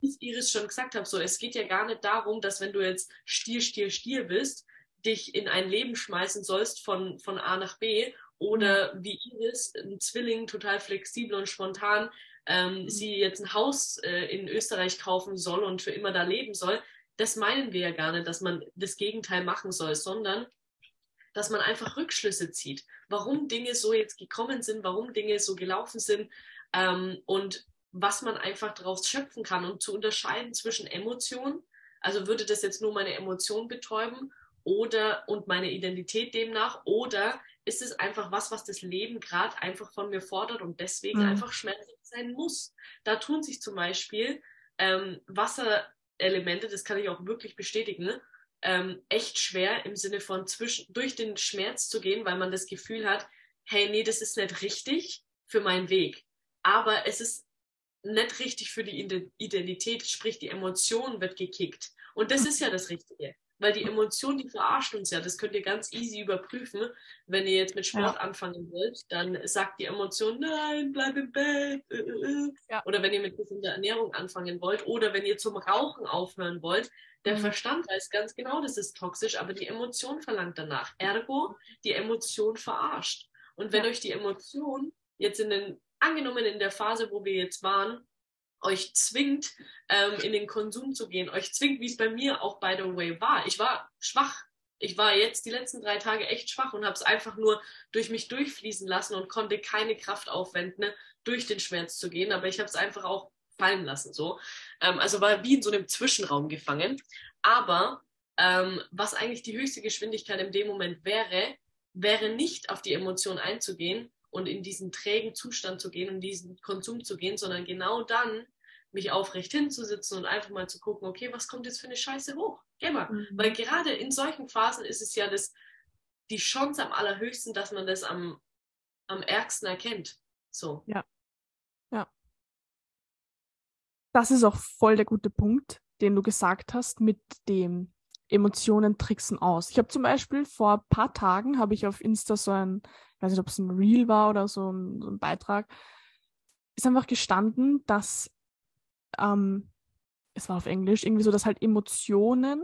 Wie Iris schon gesagt hat, so, es geht ja gar nicht darum, dass wenn du jetzt Stier, Stier, Stier bist, dich in ein Leben schmeißen sollst von, von A nach B oder mhm. wie Iris, ein Zwilling, total flexibel und spontan, ähm, mhm. sie jetzt ein Haus äh, in Österreich kaufen soll und für immer da leben soll. Das meinen wir ja gar nicht, dass man das Gegenteil machen soll, sondern dass man einfach Rückschlüsse zieht, warum Dinge so jetzt gekommen sind, warum Dinge so gelaufen sind ähm, und was man einfach daraus schöpfen kann und zu unterscheiden zwischen Emotionen, also würde das jetzt nur meine Emotion betäuben oder und meine Identität demnach oder ist es einfach was, was das Leben gerade einfach von mir fordert und deswegen mhm. einfach schmerzlich sein muss. Da tun sich zum Beispiel ähm, Wasserelemente, das kann ich auch wirklich bestätigen, ähm, echt schwer im Sinne von zwischen, durch den Schmerz zu gehen, weil man das Gefühl hat, hey, nee, das ist nicht richtig für meinen Weg. Aber es ist nicht richtig für die Identität, sprich die Emotion wird gekickt. Und das ist ja das Richtige. Weil die Emotion, die verarscht uns ja. Das könnt ihr ganz easy überprüfen. Wenn ihr jetzt mit Sport ja. anfangen wollt, dann sagt die Emotion, nein, bleib im Bett. Äh, äh, äh. Ja. Oder wenn ihr mit gesunder Ernährung anfangen wollt. Oder wenn ihr zum Rauchen aufhören wollt, der mhm. Verstand weiß ganz genau, das ist toxisch, aber die Emotion verlangt danach. Ergo, die Emotion verarscht. Und wenn ja. euch die Emotion jetzt in den, angenommen in der Phase, wo wir jetzt waren, euch zwingt, ähm, in den Konsum zu gehen, euch zwingt, wie es bei mir auch by the way war. Ich war schwach. Ich war jetzt die letzten drei Tage echt schwach und habe es einfach nur durch mich durchfließen lassen und konnte keine Kraft aufwenden, durch den Schmerz zu gehen. Aber ich habe es einfach auch fallen lassen. So. Ähm, also war wie in so einem Zwischenraum gefangen. Aber ähm, was eigentlich die höchste Geschwindigkeit in dem Moment wäre, wäre nicht auf die Emotion einzugehen und in diesen trägen Zustand zu gehen und diesen Konsum zu gehen, sondern genau dann mich aufrecht hinzusitzen und einfach mal zu gucken, okay, was kommt jetzt für eine Scheiße hoch? Geh mal. Mhm. Weil gerade in solchen Phasen ist es ja das, die Chance am allerhöchsten, dass man das am, am ärgsten erkennt. So. Ja. Ja das ist auch voll der gute Punkt, den du gesagt hast mit dem Emotionen tricksen aus. Ich habe zum Beispiel vor ein paar Tagen habe ich auf Insta so ein, weiß nicht, ob es ein Reel war oder so ein, so ein Beitrag, ist einfach gestanden, dass ähm, es war auf Englisch irgendwie so, dass halt Emotionen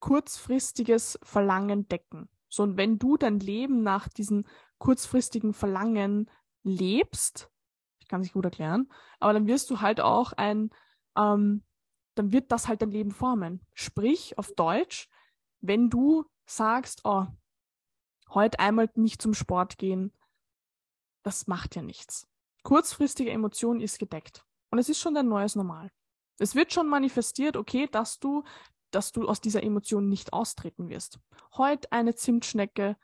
kurzfristiges Verlangen decken. So und wenn du dein Leben nach diesen kurzfristigen Verlangen lebst, ich kann es nicht gut erklären, aber dann wirst du halt auch ein, ähm, dann wird das halt dein Leben formen. Sprich, auf Deutsch, wenn du sagst, oh, heute einmal nicht zum Sport gehen, das macht ja nichts. Kurzfristige Emotion ist gedeckt. Und es ist schon dein neues Normal. Es wird schon manifestiert, okay, dass du, dass du aus dieser Emotion nicht austreten wirst. Heute eine Zimtschnecke.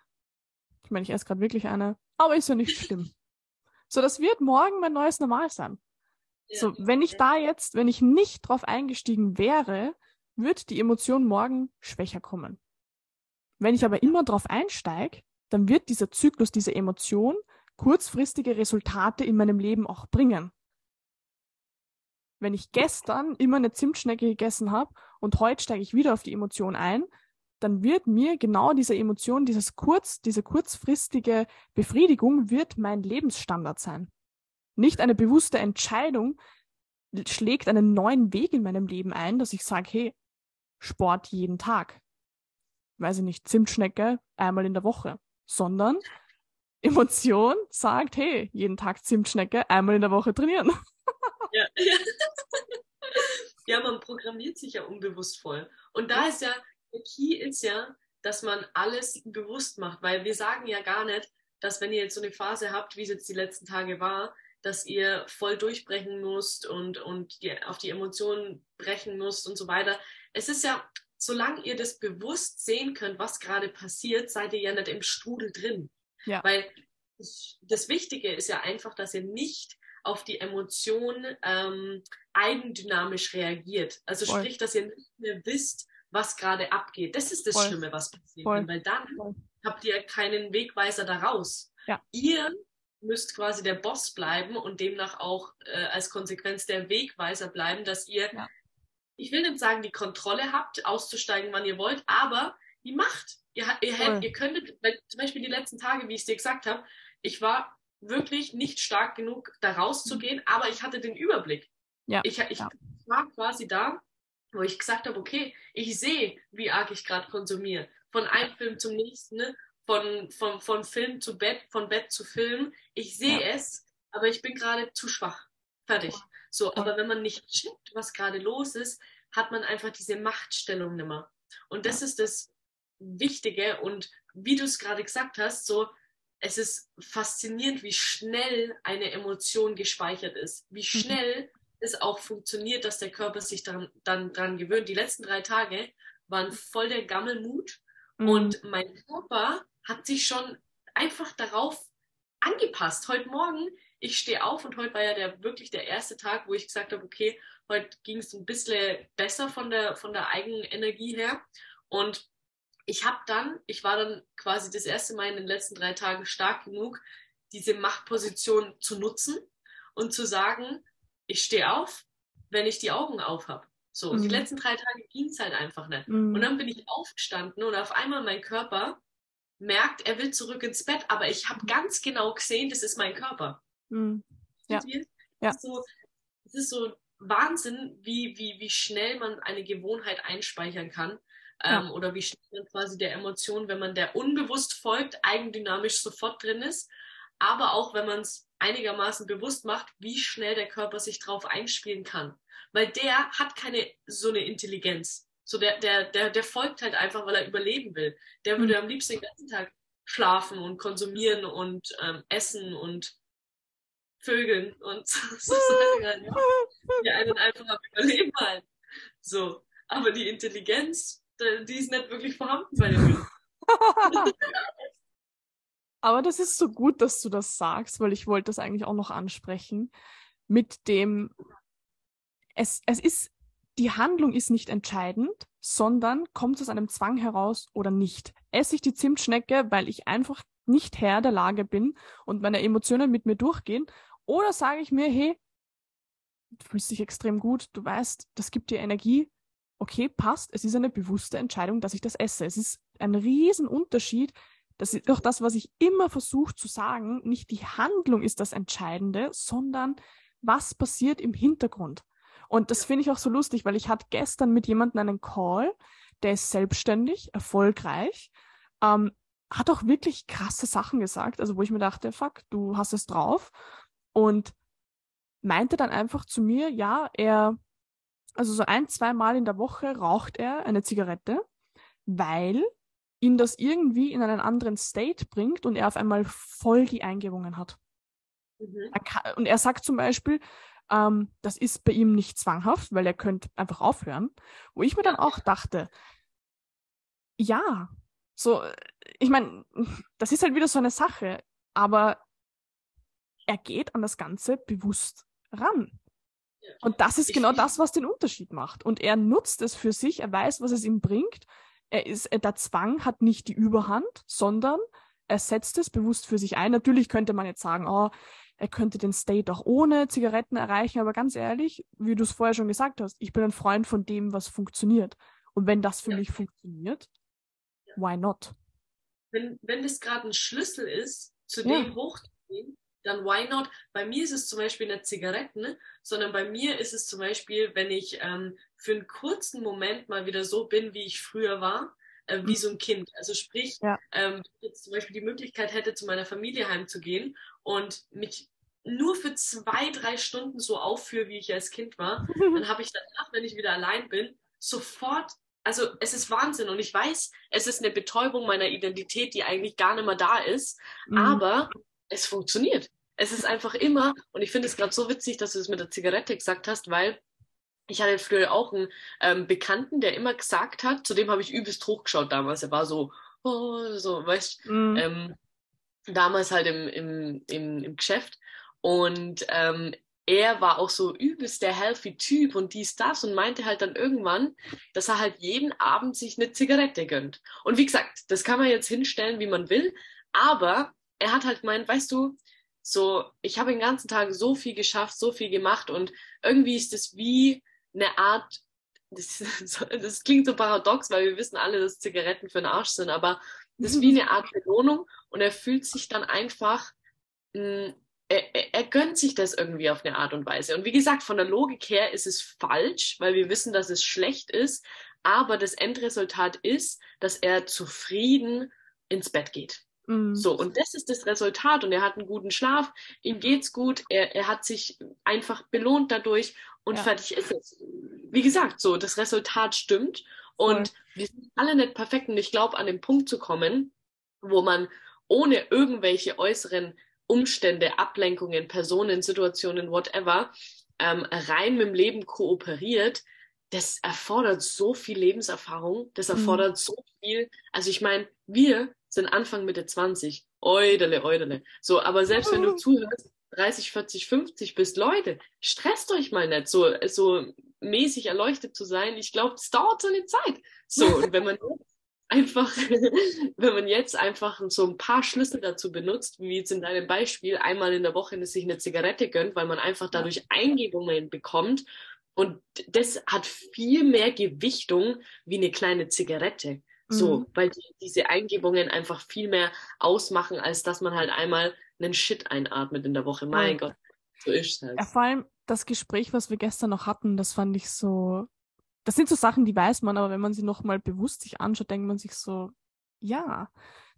Ich meine, ich esse gerade wirklich eine, aber ist ja nicht schlimm. So, das wird morgen mein neues Normal sein. So, wenn ich da jetzt, wenn ich nicht drauf eingestiegen wäre, wird die Emotion morgen schwächer kommen. Wenn ich aber immer drauf einsteige, dann wird dieser Zyklus, diese Emotion kurzfristige Resultate in meinem Leben auch bringen. Wenn ich gestern immer eine Zimtschnecke gegessen habe und heute steige ich wieder auf die Emotion ein, dann wird mir genau diese Emotion, dieses kurz, diese kurzfristige Befriedigung wird mein Lebensstandard sein. Nicht eine bewusste Entscheidung schlägt einen neuen Weg in meinem Leben ein, dass ich sage, hey, Sport jeden Tag. Weiß ich nicht, Zimtschnecke einmal in der Woche, sondern Emotion sagt, hey, jeden Tag Zimtschnecke einmal in der Woche trainieren. Ja, ja man programmiert sich ja unbewusst voll. Und da ist ja der Key ist ja, dass man alles bewusst macht, weil wir sagen ja gar nicht, dass wenn ihr jetzt so eine Phase habt, wie es jetzt die letzten Tage war, dass ihr voll durchbrechen müsst und, und die, auf die Emotionen brechen müsst und so weiter. Es ist ja, solange ihr das bewusst sehen könnt, was gerade passiert, seid ihr ja nicht im Strudel drin. Ja. Weil das, Wichtige ist ja einfach, dass ihr nicht auf die Emotion ähm, eigendynamisch reagiert. Also Voll. sprich, dass ihr nicht mehr wisst, was gerade abgeht. Das ist das Voll. Schlimme, was passiert. Voll. Weil dann habt ihr keinen Wegweiser daraus. Ja. Ihr müsst quasi der Boss bleiben und demnach auch äh, als Konsequenz der Wegweiser bleiben, dass ihr, Ja. Ich will nicht sagen, die Kontrolle habt, auszusteigen, wann ihr wollt, aber die Macht. Ihr, ihr, hält, ihr könntet, weil zum Beispiel die letzten Tage, wie ich es dir gesagt habe, ich war wirklich nicht stark genug, da rauszugehen, aber ich hatte den Überblick. Ja. Ich, ich Ja. war quasi da, wo ich gesagt habe, okay, ich sehe, wie arg ich gerade konsumiere. Von einem Film zum nächsten, ne? von, von, von Film zu Bett, von Bett zu Film. Ich sehe Ja. es, aber ich bin gerade zu schwach. Fertig. So, aber wenn man nicht checkt, was gerade los ist, hat man einfach diese Machtstellung nimmer. Und das ist das Wichtige. Und wie du es gerade gesagt hast, so, es ist faszinierend, wie schnell eine Emotion gespeichert ist. Wie schnell es auch funktioniert, dass der Körper sich dann, dann dran gewöhnt. Die letzten drei Tage waren voll der Gammelmut. Mhm. Und mein Körper hat sich schon einfach darauf angepasst. Heute Morgen, ich stehe auf und heute war ja der, wirklich der erste Tag, wo ich gesagt habe, okay, heute ging es ein bisschen besser von der, von der Eigenenergie her. Und ich habe dann, ich war dann quasi das erste Mal in den letzten drei Tagen stark genug, diese Machtposition zu nutzen und zu sagen, ich stehe auf, wenn ich die Augen auf habe. So, und die Mhm. letzten drei Tage ging es halt einfach nicht. Mhm. Und dann bin ich aufgestanden und auf einmal mein Körper merkt, er will zurück ins Bett, aber ich habe ganz genau gesehen, das ist mein Körper. Mhm. Ja. Ja. Es ist so, es ist so Wahnsinn, wie, wie, wie schnell man eine Gewohnheit einspeichern kann. Ähm, Oder wie schnell man quasi der Emotion, wenn man der unbewusst folgt, eigendynamisch sofort drin ist. Aber auch wenn man es einigermaßen bewusst macht, wie schnell der Körper sich drauf einspielen kann. Weil der hat keine so eine Intelligenz. So der, der, der, der folgt halt einfach, weil er überleben will. Der würde am liebsten den ganzen Tag schlafen und konsumieren und ähm, essen und Vögeln und so Sachen halt, ja, die einen einfach am Überleben halten. So. Aber die Intelligenz, die ist nicht wirklich vorhanden bei den Jungen. Aber das ist so gut, dass du das sagst, weil ich wollte das eigentlich auch noch ansprechen. Mit dem, es, es ist, die Handlung ist nicht entscheidend, sondern kommt es aus einem Zwang heraus oder nicht. Esse ich die Zimtschnecke, weil ich einfach nicht Herr der Lage bin und meine Emotionen mit mir durchgehen? Oder sage ich mir, hey, du fühlst dich extrem gut, du weißt, das gibt dir Energie. Okay, passt. Es ist eine bewusste Entscheidung, dass ich das esse. Es ist ein Riesenunterschied, das ist doch das, was ich immer versuche zu sagen. Nicht die Handlung ist das Entscheidende, sondern was passiert im Hintergrund. Und das finde ich auch so lustig, weil ich hatte gestern mit jemandem einen Call, der ist selbstständig, erfolgreich, ähm, hat auch wirklich krasse Sachen gesagt, also wo ich mir dachte, fuck, du hast es drauf. Und meinte dann einfach zu mir, ja, er, also so ein, zwei Mal in der Woche raucht er eine Zigarette, weil ihn das irgendwie in einen anderen State bringt und er auf einmal voll die Eingebungen hat. Mhm. Er kann, und er sagt zum Beispiel, ähm, das ist bei ihm nicht zwanghaft, weil er könnte einfach aufhören. Wo ich mir dann auch dachte, ja, so, ich meine, das ist halt wieder so eine Sache, aber er geht an das Ganze bewusst ran. Ja. Und das ist genau das, was den Unterschied macht. Und er nutzt es für sich, er weiß, was es ihm bringt. Er ist, äh, der Zwang hat nicht die Überhand, sondern er setzt es bewusst für sich ein. Natürlich könnte man jetzt sagen, oh, er könnte den State auch ohne Zigaretten erreichen, aber ganz ehrlich, wie du es vorher schon gesagt hast, ich bin ein Freund von dem, was funktioniert. Und wenn das für Ja. mich funktioniert, why not? Wenn, wenn das gerade ein Schlüssel ist, zu Ja. dem hochzugehen, dann why not? Bei mir ist es zum Beispiel nicht Zigaretten, ne? sondern bei mir ist es zum Beispiel, wenn ich ähm, für einen kurzen Moment mal wieder so bin, wie ich früher war, äh, wie so ein Kind. Also sprich, Ja. ähm, wenn ich jetzt zum Beispiel die Möglichkeit hätte, zu meiner Familie heimzugehen und mich nur für zwei, drei Stunden so aufführe, wie ich als Kind war, dann habe ich danach, wenn ich wieder allein bin, sofort, also es ist Wahnsinn und ich weiß, es ist eine Betäubung meiner Identität, die eigentlich gar nicht mehr da ist, Mhm. aber es funktioniert. Es ist einfach immer, und ich finde es gerade so witzig, dass du es mit der Zigarette gesagt hast, weil ich hatte früher auch einen ähm, Bekannten, der immer gesagt hat, zu dem habe ich übelst hochgeschaut damals. Er war so, oh, so, weißt Mhm. ähm, damals halt im, im, im, im Geschäft. Und ähm, er war auch so übelst der healthy Typ und dies, das und meinte halt dann irgendwann, dass er halt jeden Abend sich eine Zigarette gönnt. Und wie gesagt, das kann man jetzt hinstellen, wie man will, aber er hat halt gemeint, weißt du, so, ich habe den ganzen Tag so viel geschafft, so viel gemacht und irgendwie ist das wie eine Art, das, das klingt so paradox, weil wir wissen alle, dass Zigaretten für den Arsch sind, aber das ist wie eine Art Belohnung und er fühlt sich dann einfach, mh, er, er, er gönnt sich das irgendwie auf eine Art und Weise. Und wie gesagt, von der Logik her ist es falsch, weil wir wissen, dass es schlecht ist, aber das Endresultat ist, dass er zufrieden ins Bett geht. Mhm. So, und das ist das Resultat. Und er hat einen guten Schlaf, ihm geht's gut, er, er hat sich einfach belohnt dadurch und Ja. fertig ist es. Wie gesagt, so, das Resultat stimmt. Und wir sind alle nicht perfekt. Und ich glaube, an den Punkt zu kommen, wo man ohne irgendwelche äußeren Umstände, Ablenkungen, Personen, Situationen, whatever, ähm, rein mit dem Leben kooperiert, das erfordert so viel Lebenserfahrung, das Mhm. erfordert so viel. Also ich meine, wir sind Anfang Mitte 20. Eudele, eudele. So, aber selbst wenn du zuhörst, 30, 40, 50 bist, Leute, stresst euch mal nicht, so, so mäßig erleuchtet zu sein. Ich glaube, es dauert so eine Zeit. So, und wenn man jetzt einfach, wenn man jetzt einfach so ein paar Schlüssel dazu benutzt, wie jetzt in deinem Beispiel, einmal in der Woche sich eine Zigarette gönnt, weil man einfach dadurch Eingebungen bekommt. Und das hat viel mehr Gewichtung wie eine kleine Zigarette. So, Mhm. weil die, diese Eingebungen einfach viel mehr ausmachen, als dass man halt einmal einen Shit einatmet in der Woche. Mein Ja. Gott, so ist es halt. Ja, vor allem das Gespräch, was wir gestern noch hatten, das fand ich so. Das sind so Sachen, die weiß man, aber wenn man sie nochmal bewusst sich anschaut, denkt man sich so, ja.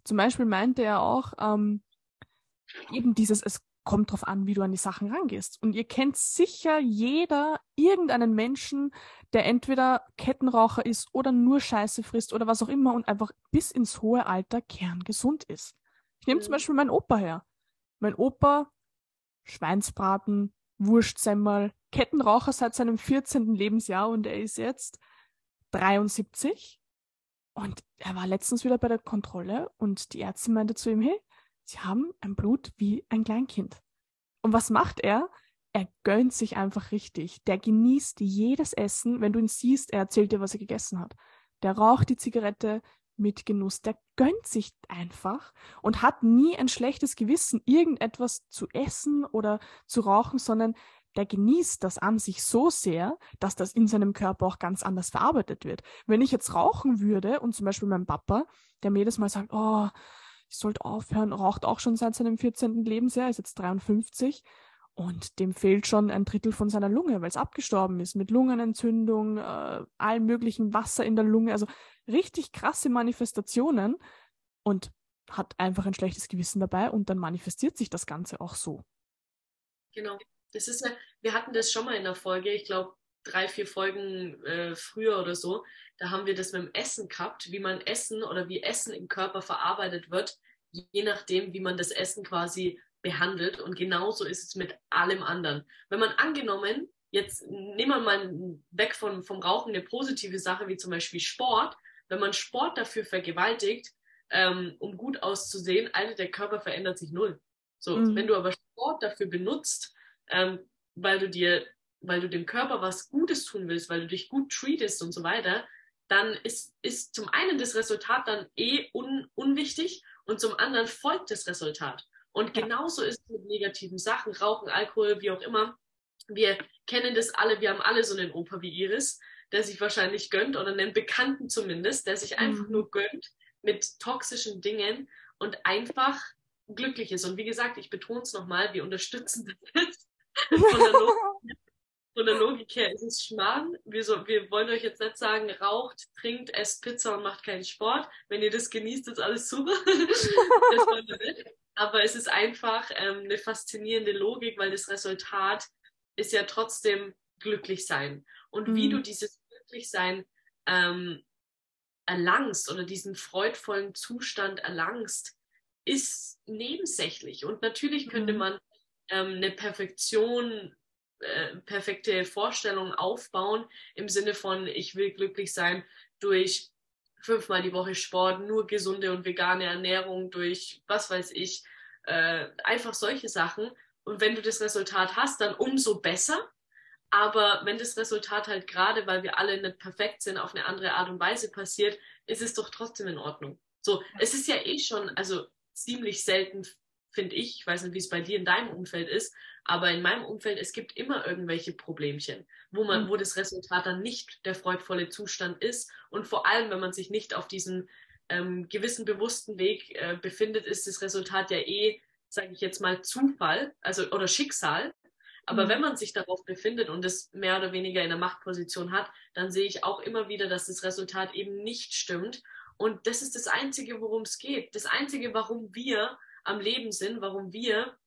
Zum Beispiel meinte er auch, ähm, eben dieses, es kommt drauf an, wie du an die Sachen rangehst. Und ihr kennt sicher jeder irgendeinen Menschen, der entweder Kettenraucher ist oder nur Scheiße frisst oder was auch immer und einfach bis ins hohe Alter kerngesund ist. Ich nehme zum Mhm. Beispiel meinen Opa her. Mein Opa, Schweinsbraten, Wurstsemmel, Kettenraucher seit seinem 14. Lebensjahr und er ist jetzt 73. Und er war letztens wieder bei der Kontrolle und die Ärztin meinte zu ihm, hey, Sie haben ein Blut wie ein Kleinkind. Und was macht er? Er gönnt sich einfach richtig. Der genießt jedes Essen. Wenn du ihn siehst, er erzählt dir, was er gegessen hat. Der raucht die Zigarette mit Genuss. Der gönnt sich einfach und hat nie ein schlechtes Gewissen, irgendetwas zu essen oder zu rauchen, sondern der genießt das an sich so sehr, dass das in seinem Körper auch ganz anders verarbeitet wird. Wenn ich jetzt rauchen würde und zum Beispiel mein Papa, der mir jedes Mal sagt, oh, ich sollte aufhören, raucht auch schon seit seinem 14. Lebensjahr, ist jetzt 53 und dem fehlt schon ein Drittel von seiner Lunge, weil es abgestorben ist mit Lungenentzündung, äh, allem möglichen Wasser in der Lunge, also richtig krasse Manifestationen und hat einfach ein schlechtes Gewissen dabei und dann manifestiert sich das Ganze auch so. Genau. Das ist eine, wir hatten das schon mal in der Folge, ich glaube drei, vier Folgen äh, früher oder so. Da haben wir das mit dem Essen gehabt, wie man Essen oder wie Essen im Körper verarbeitet wird, je nachdem, wie man das Essen quasi behandelt. Und genauso ist es mit allem anderen. Wenn man angenommen, jetzt nehmen wir mal weg von, vom Rauchen eine positive Sache, wie zum Beispiel Sport, wenn man Sport dafür vergewaltigt, ähm, um gut auszusehen, Alter, der Körper verändert sich null. So, Mhm. wenn du aber Sport dafür benutzt, ähm, weil du dir, weil du dem Körper was Gutes tun willst, weil du dich gut treatest und so weiter, dann ist, ist zum einen das Resultat dann eh un, unwichtig und zum anderen folgt das Resultat. Und genauso ist es mit negativen Sachen, Rauchen, Alkohol, wie auch immer. Wir kennen das alle, wir haben alle so einen Opa wie Iris, der sich wahrscheinlich gönnt oder einen Bekannten zumindest, der sich einfach Mhm. nur gönnt mit toxischen Dingen und einfach glücklich ist. Und wie gesagt, ich betone es nochmal, wir unterstützen das. Von der, Logik, von der Logik her ist es Schmarrn. Wir, so, wir wollen euch jetzt nicht sagen, raucht, trinkt, esst Pizza und macht keinen Sport. Wenn ihr das genießt, ist alles super. das wollen wir nicht. Aber es ist einfach ähm, eine faszinierende Logik, weil das Resultat ist ja trotzdem glücklich sein. Und wie Mhm. du dieses Glücklichsein ähm, erlangst oder diesen freudvollen Zustand erlangst, ist nebensächlich. Und natürlich könnte Mhm. man ähm, eine Perfektion äh, perfekte Vorstellung aufbauen im Sinne von, ich will glücklich sein durch fünfmal die Woche Sport, nur gesunde und vegane Ernährung, durch was weiß ich, äh, einfach solche Sachen. Und wenn du das Resultat hast, dann umso besser. Aber wenn das Resultat halt gerade, weil wir alle nicht perfekt sind, auf eine andere Art und Weise passiert, ist es doch trotzdem in Ordnung. So, es ist ja eh schon, also ziemlich selten, finde ich, ich weiß nicht, wie es bei dir in deinem Umfeld ist, aber in meinem Umfeld, es gibt immer irgendwelche Problemchen, wo man, mhm. wo das Resultat dann nicht der freudvolle Zustand ist. Und vor allem, wenn man sich nicht auf diesem ähm, gewissen bewussten Weg äh, befindet, ist das Resultat ja eh, sage ich jetzt mal, Zufall, also oder Schicksal. Aber mhm. wenn man sich darauf befindet und es mehr oder weniger in der Machtposition hat, dann sehe ich auch immer wieder, dass das Resultat eben nicht stimmt. Und das ist das Einzige, worum es geht. Das Einzige, warum wir am Leben sind, warum wir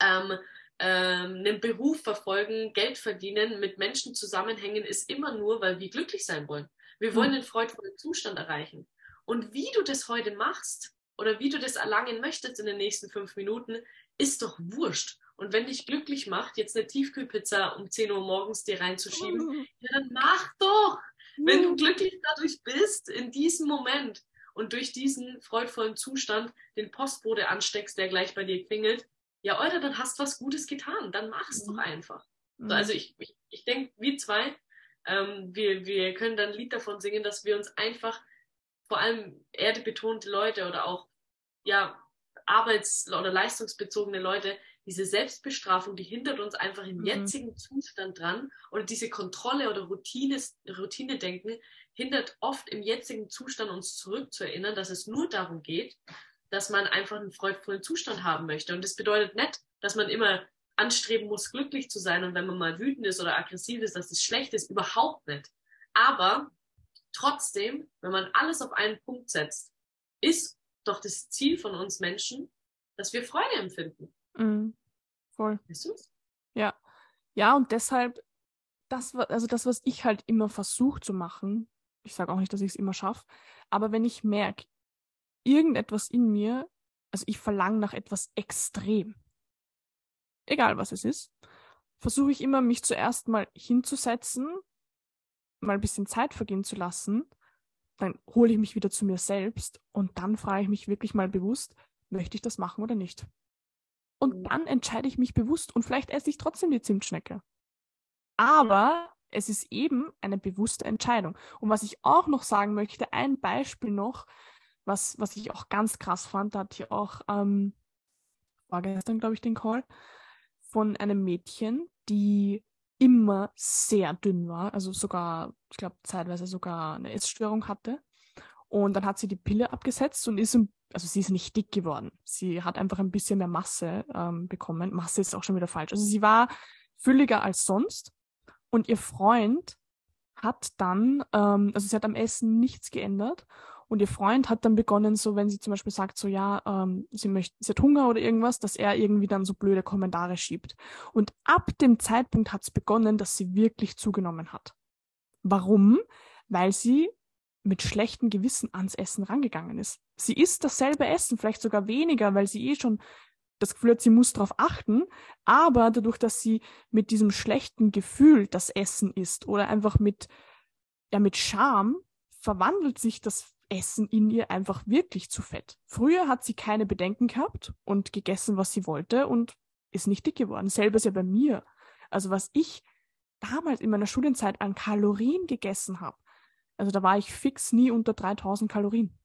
ähm, ähm, einen Beruf verfolgen, Geld verdienen, mit Menschen zusammenhängen, ist immer nur, weil wir glücklich sein wollen. Wir wollen den hm. freudvollen Zustand erreichen. Und wie du das heute machst oder wie du das erlangen möchtest in den nächsten fünf Minuten, ist doch wurscht. Und wenn dich glücklich macht, jetzt eine Tiefkühlpizza um 10 Uhr morgens dir reinzuschieben, hm. ja, dann mach doch! Wenn du glücklich dadurch bist, in diesem Moment und durch diesen freudvollen Zustand den Postbote ansteckst, der gleich bei dir klingelt, ja, oder dann hast du was Gutes getan, dann mach es mhm. doch einfach. Mhm. So, also ich, ich, ich denke, wir zwei, ähm, wir, wir können dann ein Lied davon singen, dass wir uns einfach vor allem erdebetonte Leute oder auch ja, arbeits- oder leistungsbezogene Leute, diese Selbstbestrafung, die hindert uns einfach im mhm. jetzigen Zustand dran oder diese Kontrolle oder Routine, Routine-Denken hindert oft im jetzigen Zustand uns zurückzuerinnern, dass es nur darum geht, dass man einfach einen freudvollen Zustand haben möchte. Und das bedeutet nicht, dass man immer anstreben muss, glücklich zu sein und wenn man mal wütend ist oder aggressiv ist, dass das schlecht ist, überhaupt nicht. Aber trotzdem, wenn man alles auf einen Punkt setzt, ist doch das Ziel von uns Menschen, dass wir Freude empfinden. Mm, voll. Weißt du's? Ja. Ja, und deshalb, das, also das, was ich halt immer versuche zu machen, ich sage auch nicht, dass ich es immer schaffe, aber wenn ich merke, irgendetwas in mir, also ich verlange nach etwas extrem, egal was es ist, versuche ich immer, mich zuerst mal hinzusetzen, mal ein bisschen Zeit vergehen zu lassen, dann hole ich mich wieder zu mir selbst und dann frage ich mich wirklich mal bewusst, möchte ich das machen oder nicht? Und dann entscheide ich mich bewusst und vielleicht esse ich trotzdem die Zimtschnecke. Aber es ist eben eine bewusste Entscheidung. Und was ich auch noch sagen möchte, ein Beispiel noch, was, was ich auch ganz krass fand, da hatte ich auch ähm, vorgestern, glaube ich, den Call von einem Mädchen, die immer sehr dünn war, also sogar, ich glaube, zeitweise sogar eine Essstörung hatte. Und dann hat sie die Pille abgesetzt und ist, also sie ist nicht dick geworden. Sie hat einfach ein bisschen mehr Masse ähm, bekommen. Masse ist auch schon wieder falsch. Also sie war fülliger als sonst. Und ihr Freund hat dann, ähm, also sie hat am Essen nichts geändert und ihr Freund hat dann begonnen, so wenn sie zum Beispiel sagt, so ja, ähm, sie möchte, sie hat Hunger oder irgendwas, dass er irgendwie dann so blöde Kommentare schiebt. Und ab dem Zeitpunkt hat es begonnen, dass sie wirklich zugenommen hat. Warum? Weil sie mit schlechtem Gewissen ans Essen rangegangen ist. Sie isst dasselbe Essen, vielleicht sogar weniger, weil sie eh schon das Gefühl hat, sie muss darauf achten, aber dadurch, dass sie mit diesem schlechten Gefühl das Essen isst oder einfach mit, ja, mit Scham, verwandelt sich das Essen in ihr einfach wirklich zu fett. Früher hat sie keine Bedenken gehabt und gegessen, was sie wollte und ist nicht dick geworden. Selber ist ja bei mir. Also was ich damals in meiner Studienzeit an Kalorien gegessen habe, also da war ich fix nie unter 3000 Kalorien.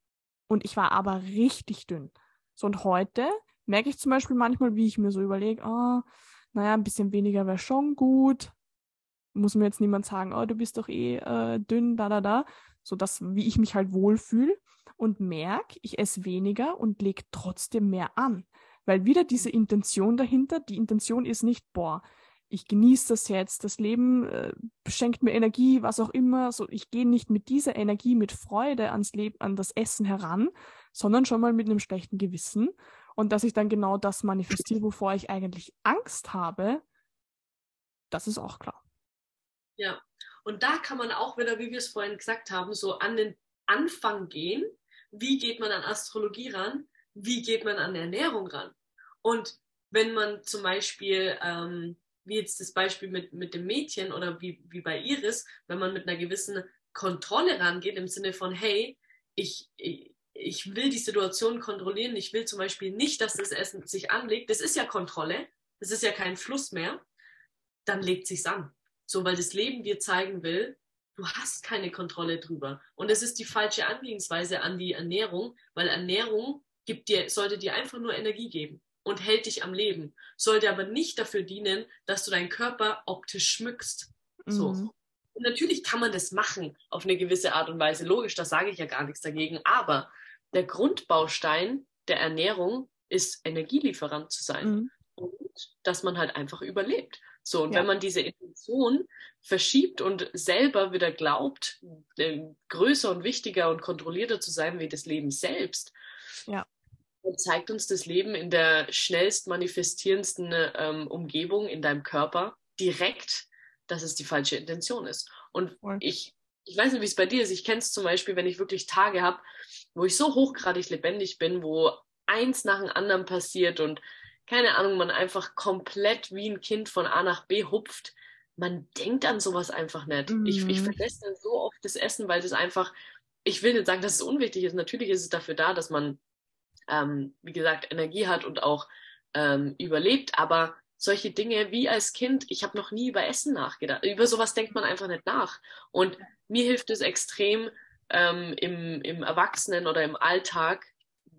Und ich war aber richtig dünn. So und heute merke ich zum Beispiel manchmal, wie ich mir so überlege, oh, naja, ein bisschen weniger wäre schon gut. Muss mir jetzt niemand sagen, oh, du bist doch eh äh, dünn, da, da, da so dass wie ich mich halt wohlfühle und merke, ich esse weniger und lege trotzdem mehr an. Weil wieder diese Intention dahinter, die Intention ist nicht, boah, ich genieße das jetzt, das Leben äh, schenkt mir Energie, was auch immer. So, ich gehe nicht mit dieser Energie, mit Freude ans Leben, an das Essen heran, sondern schon mal mit einem schlechten Gewissen. Und dass ich dann genau das manifestiere, wovor ich eigentlich Angst habe, das ist auch klar. Ja, und da kann man auch wieder, wie wir es vorhin gesagt haben, so an den Anfang gehen. Wie geht man an Astrologie ran? Wie geht man an Ernährung ran? Und wenn man zum Beispiel ähm, wie jetzt das Beispiel mit, mit dem Mädchen oder wie, wie bei Iris, wenn man mit einer gewissen Kontrolle rangeht, im Sinne von, hey, ich, ich, will die Situation kontrollieren, ich will zum Beispiel nicht, dass das Essen sich anlegt, das ist ja Kontrolle, das ist ja kein Fluss mehr, dann legt sich's an. So, weil das Leben dir zeigen will, du hast keine Kontrolle drüber. Und es ist die falsche Angehensweise an die Ernährung, weil Ernährung gibt dir, sollte dir einfach nur Energie geben und hält dich am Leben, sollte aber nicht dafür dienen, dass du deinen Körper optisch schmückst. So. Mhm. Und natürlich kann man das machen auf eine gewisse Art und Weise. Logisch, da sage ich ja gar nichts dagegen. Aber der Grundbaustein der Ernährung ist, Energielieferant zu sein. Mhm. Und dass man halt einfach überlebt. So, und ja. wenn man diese Intention verschiebt und selber wieder glaubt, äh, größer und wichtiger und kontrollierter zu sein wie das Leben selbst, ja. dann zeigt uns das Leben in der schnellst manifestierendsten ähm, Umgebung in deinem Körper direkt, dass es die falsche Intention ist. Und Voll. ich, ich weiß nicht, wie es bei dir ist. Ich kenne es zum Beispiel, wenn ich wirklich Tage habe, wo ich so hochgradig lebendig bin, wo eins nach dem anderen passiert und keine Ahnung, man einfach komplett wie ein Kind von A nach B hupft. Man denkt an sowas einfach nicht. Mhm. Ich, ich mhm. vergesse dann so oft das Essen, weil das einfach, ich will nicht sagen, dass es unwichtig ist. Natürlich ist es dafür da, dass man, ähm, wie gesagt, Energie hat und auch ähm, überlebt, aber solche Dinge wie als Kind, ich habe noch nie über Essen nachgedacht. Über sowas denkt man einfach nicht nach. Und mir hilft es extrem ähm, im, im Erwachsenen oder im Alltag,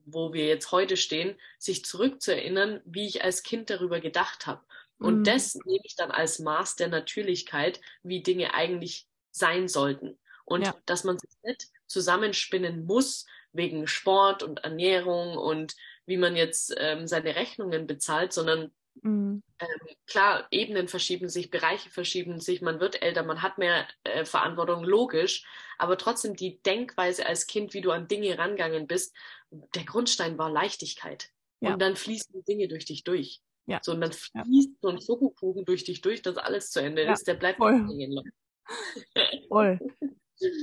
wo wir jetzt heute stehen, sich zurückzuerinnern, wie ich als Kind darüber gedacht habe. Und mhm. das nehme ich dann als Maß der Natürlichkeit, wie Dinge eigentlich sein sollten. Und ja. dass man sich nicht zusammenspinnen muss wegen Sport und Ernährung und wie man jetzt ähm, seine Rechnungen bezahlt, sondern Mhm. Ähm, klar, Ebenen verschieben sich, Bereiche verschieben sich, man wird älter, man hat mehr äh, Verantwortung, logisch, aber trotzdem die Denkweise als Kind, wie du an Dinge rangegangen bist, der Grundstein war Leichtigkeit. Ja. Und dann fließen die Dinge durch dich durch. Ja. So, und dann fließt ja. so ein Schokokuchen durch dich durch, dass alles zu Ende ist, der bleibt voll. hängen. Voll.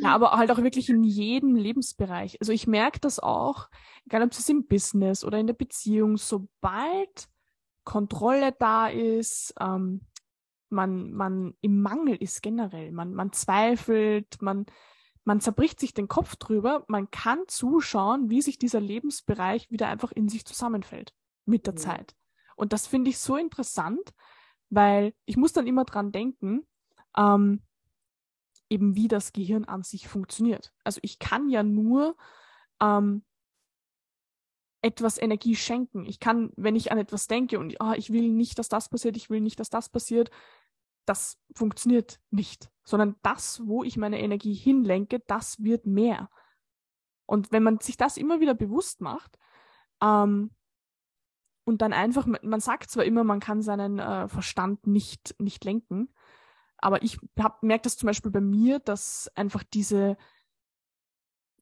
Ja, aber halt auch wirklich in jedem Lebensbereich. Also ich merke das auch, egal ob es im Business oder in der Beziehung, sobald Kontrolle da ist, ähm, man, man im Mangel ist generell, man, man zweifelt, man, man zerbricht sich den Kopf drüber, man kann zuschauen, wie sich dieser Lebensbereich wieder einfach in sich zusammenfällt mit der mhm. Zeit. Und das finde ich so interessant, weil ich muss dann immer dran denken, ähm, eben wie das Gehirn an sich funktioniert. Also ich kann ja nur ähm, etwas Energie schenken. Ich kann, wenn ich an etwas denke und oh, ich will nicht, dass das passiert, ich will nicht, dass das passiert, das funktioniert nicht, sondern das, wo ich meine Energie hinlenke, das wird mehr. Und wenn man sich das immer wieder bewusst macht ähm, und dann einfach, man sagt zwar immer, man kann seinen äh, Verstand nicht, nicht lenken, aber ich merke das zum Beispiel bei mir, dass einfach diese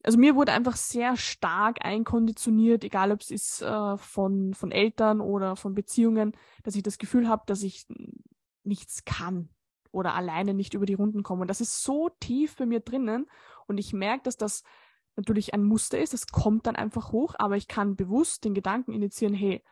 also mir wurde einfach sehr stark einkonditioniert, egal ob es ist äh, von, von Eltern oder von Beziehungen, dass ich das Gefühl habe, dass ich nichts kann oder alleine nicht über die Runden komme. Und das ist so tief bei mir drinnen und ich merke, dass das natürlich ein Muster ist, das kommt dann einfach hoch, aber ich kann bewusst den Gedanken initiieren, hey,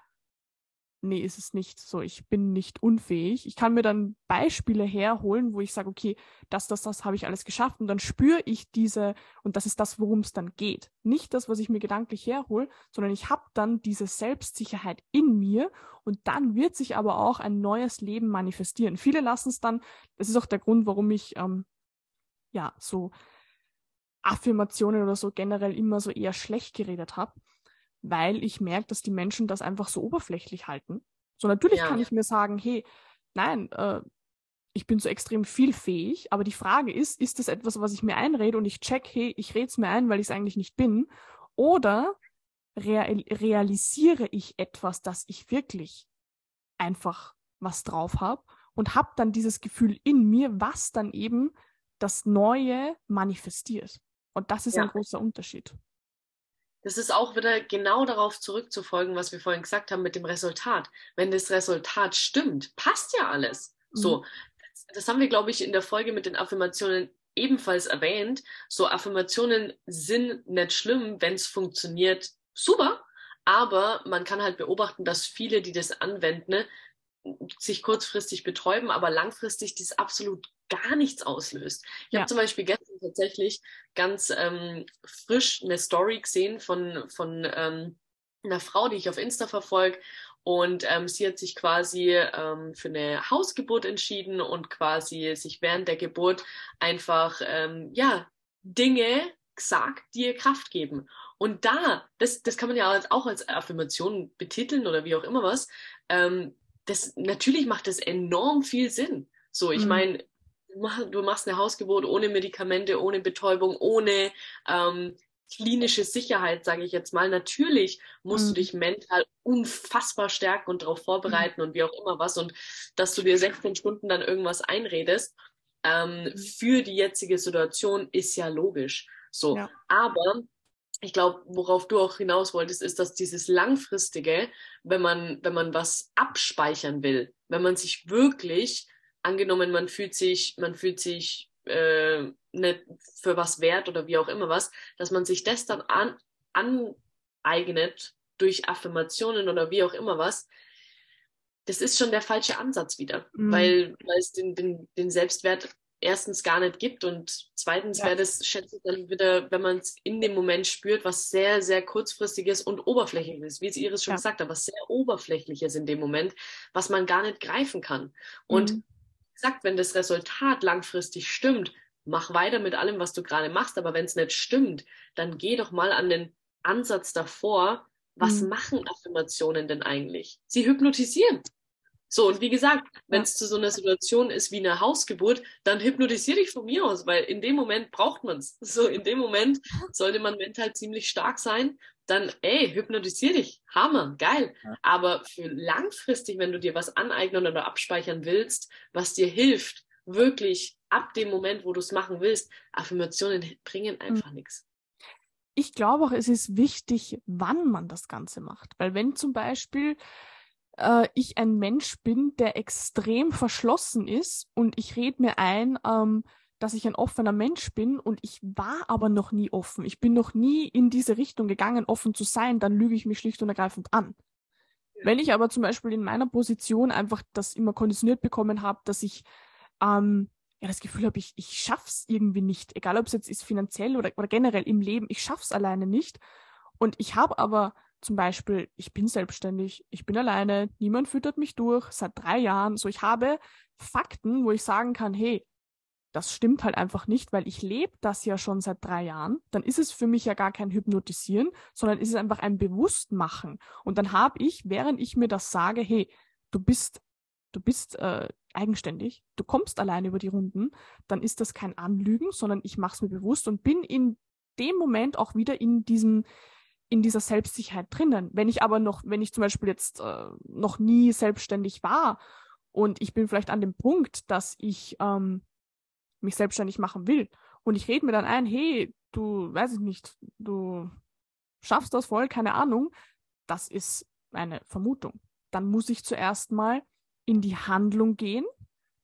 nee, ist es nicht so, ich bin nicht unfähig. Ich kann mir dann Beispiele herholen, wo ich sage, okay, das, das, das habe ich alles geschafft und dann spüre ich diese, und das ist das, worum es dann geht. Nicht das, was ich mir gedanklich herhole, sondern ich habe dann diese Selbstsicherheit in mir und dann wird sich aber auch ein neues Leben manifestieren. Viele lassen es dann, das ist auch der Grund, warum ich ähm, ja so Affirmationen oder so generell immer so eher schlecht geredet habe weil ich merke, dass die Menschen das einfach so oberflächlich halten. So natürlich ja. kann ich mir sagen, hey, nein, äh, ich bin so extrem vielfähig, aber die Frage ist, ist das etwas, was ich mir einrede und ich check, hey, ich rede es mir ein, weil ich es eigentlich nicht bin, oder real realisiere ich etwas, dass ich wirklich einfach was drauf habe und habe dann dieses Gefühl in mir, was dann eben das Neue manifestiert. Und das ist ja. ein großer Unterschied das ist auch wieder genau darauf zurückzufolgen, was wir vorhin gesagt haben mit dem Resultat. Wenn das Resultat stimmt, passt ja alles. Mhm. So, das, das haben wir, glaube ich, in der Folge mit den Affirmationen ebenfalls erwähnt. So, Affirmationen sind nicht schlimm, wenn es funktioniert, super. Aber man kann halt beobachten, dass viele, die das anwenden, sich kurzfristig betäuben, aber langfristig dies absolut gar nichts auslöst. Ich Ja. habe zum Beispiel gestern tatsächlich ganz ähm, frisch eine Story gesehen von, von ähm, einer Frau, die ich auf Insta verfolge. Und ähm, sie hat sich quasi ähm, für eine Hausgeburt entschieden und quasi sich während der Geburt einfach ähm, ja Dinge gesagt, die ihr Kraft geben. Und da, das, das kann man ja auch als Affirmation betiteln oder wie auch immer was. Ähm, das natürlich macht das enorm viel Sinn. So, ich Mhm. meine, du mach- du machst eine Hausgeburt ohne Medikamente, ohne Betäubung, ohne ähm, klinische Sicherheit, sage ich jetzt mal. Natürlich musst Mhm. du dich mental unfassbar stärken und darauf vorbereiten und wie auch immer was. Und dass du dir 16 Stunden dann irgendwas einredest, ähm, Mhm. für die jetzige Situation ist ja logisch. So, Ja. aber ich glaube, worauf du auch hinaus wolltest, ist, dass dieses langfristige, wenn man, wenn man was abspeichern will, wenn man sich wirklich, angenommen, man fühlt sich, man fühlt sich äh, nicht für was wert oder wie auch immer was, dass man sich das dann an, aneignet durch Affirmationen oder wie auch immer was, das ist schon der falsche Ansatz wieder, Mhm. weil, weil es den, den, den Selbstwert erstens gar nicht gibt und zweitens Ja. wäre das, schätze ich dann wieder, wenn man es in dem Moment spürt, was sehr, sehr kurzfristiges und oberflächliches, wie es Iris schon Ja. gesagt hat, was sehr oberflächliches in dem Moment, was man gar nicht greifen kann. Und Mhm. Gesagt, wenn das Resultat langfristig stimmt, mach weiter mit allem, was du gerade machst, aber wenn es nicht stimmt, dann geh doch mal an den Ansatz davor, was Mhm. machen Affirmationen denn eigentlich? Sie hypnotisieren. So, und wie gesagt, wenn es zu so einer Situation ist wie eine Hausgeburt, dann hypnotisier dich von mir aus, weil in dem Moment braucht man es. So, in dem Moment sollte man mental ziemlich stark sein. Dann, ey, hypnotisier dich. Hammer, geil. Ja. Aber für langfristig, wenn du dir was aneignen oder abspeichern willst, was dir hilft, wirklich ab dem Moment, wo du es machen willst, Affirmationen bringen einfach nichts. ich glaube auch, es ist wichtig, wann man das Ganze macht. Weil wenn zum Beispiel äh, ich ein Mensch bin, der extrem verschlossen ist und ich rede mir ein, ähm, dass ich ein offener Mensch bin und ich war aber noch nie offen. Ich bin noch nie in diese Richtung gegangen, offen zu sein, dann lüge ich mich schlicht und ergreifend an. Wenn ich aber zum Beispiel in meiner Position einfach das immer konditioniert bekommen habe, dass ich ähm, ja das Gefühl habe, ich, ich schaff's irgendwie nicht, egal ob es jetzt ist finanziell oder, oder generell im Leben, ich schaff's alleine nicht. Und ich habe aber zum Beispiel, ich bin selbstständig, ich bin alleine, niemand füttert mich durch, seit drei Jahren. So, ich habe Fakten, wo ich sagen kann, hey, das stimmt halt einfach nicht, weil ich lebe das ja schon seit drei Jahren. Dann ist es für mich ja gar kein Hypnotisieren, sondern ist es einfach ein Bewusstmachen. Und dann habe ich, während ich mir das sage, hey, du bist, du bist äh, eigenständig, du kommst alleine über die Runden, dann ist das kein Anlügen, sondern ich mache es mir bewusst und bin in dem Moment auch wieder in diesem in dieser Selbstsicherheit drinnen. Wenn ich aber noch, wenn ich zum Beispiel jetzt äh, noch nie selbstständig war und ich bin vielleicht an dem Punkt, dass ich ähm, mich selbstständig machen will und ich rede mir dann ein, hey, du, weiß ich nicht, du schaffst das voll, keine Ahnung, das ist eine Vermutung. Dann muss ich zuerst mal in die Handlung gehen.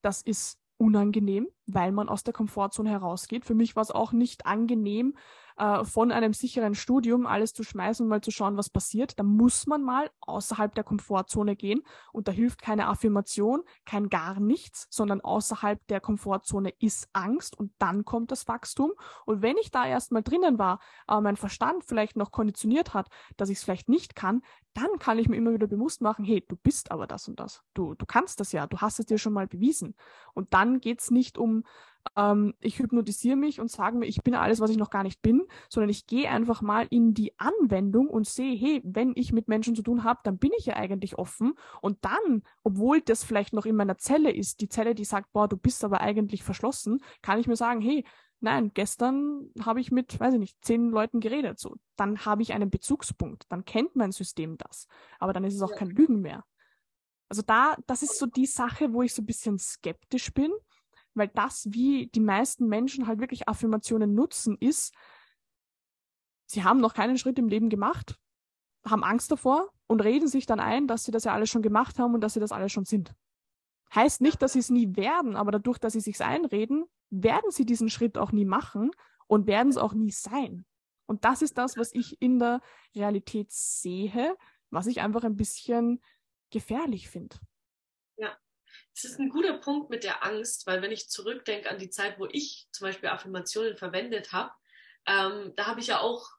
Das ist unangenehm, weil man aus der Komfortzone herausgeht. Für mich war es auch nicht angenehm, äh, von einem sicheren Studium alles zu schmeißen und mal zu schauen, was passiert. Da muss man mal außerhalb der Komfortzone gehen und da hilft keine Affirmation, kein gar nichts, sondern außerhalb der Komfortzone ist Angst und dann kommt das Wachstum. Und wenn ich da erstmal drinnen war, aber mein Verstand vielleicht noch konditioniert hat, dass ich es vielleicht nicht kann, dann kann ich mir immer wieder bewusst machen, hey, du bist aber das und das. Du, du kannst das ja, du hast es dir schon mal bewiesen. Und dann geht's nicht um, ähm, ich hypnotisiere mich und sage mir, ich bin alles, was ich noch gar nicht bin, sondern ich gehe einfach mal in die Anwendung und sehe, hey, wenn ich mit Menschen zu tun habe, dann bin ich ja eigentlich offen. Und dann, obwohl das vielleicht noch in meiner Zelle ist, die Zelle, die sagt, boah, du bist aber eigentlich verschlossen, kann ich mir sagen, hey, nein, gestern habe ich mit, weiß ich nicht, zehn Leuten geredet. So, dann habe ich einen Bezugspunkt, dann kennt mein System das. Aber dann ist es auch Ja. kein Lügen mehr. Also da, das ist so die Sache, wo ich so ein bisschen skeptisch bin, weil das, wie die meisten Menschen halt wirklich Affirmationen nutzen, ist, sie haben noch keinen Schritt im Leben gemacht, haben Angst davor und reden sich dann ein, dass sie das ja alles schon gemacht haben und dass sie das alles schon sind. Heißt nicht, dass sie es nie werden, aber dadurch, dass sie sich's einreden, werden sie diesen Schritt auch nie machen und werden es auch nie sein. Und das ist das, was ich in der Realität sehe, was ich einfach ein bisschen gefährlich finde. Es ist ein guter Punkt mit der Angst, weil wenn ich zurückdenke an die Zeit, wo ich zum Beispiel Affirmationen verwendet habe, ähm, da habe ich ja auch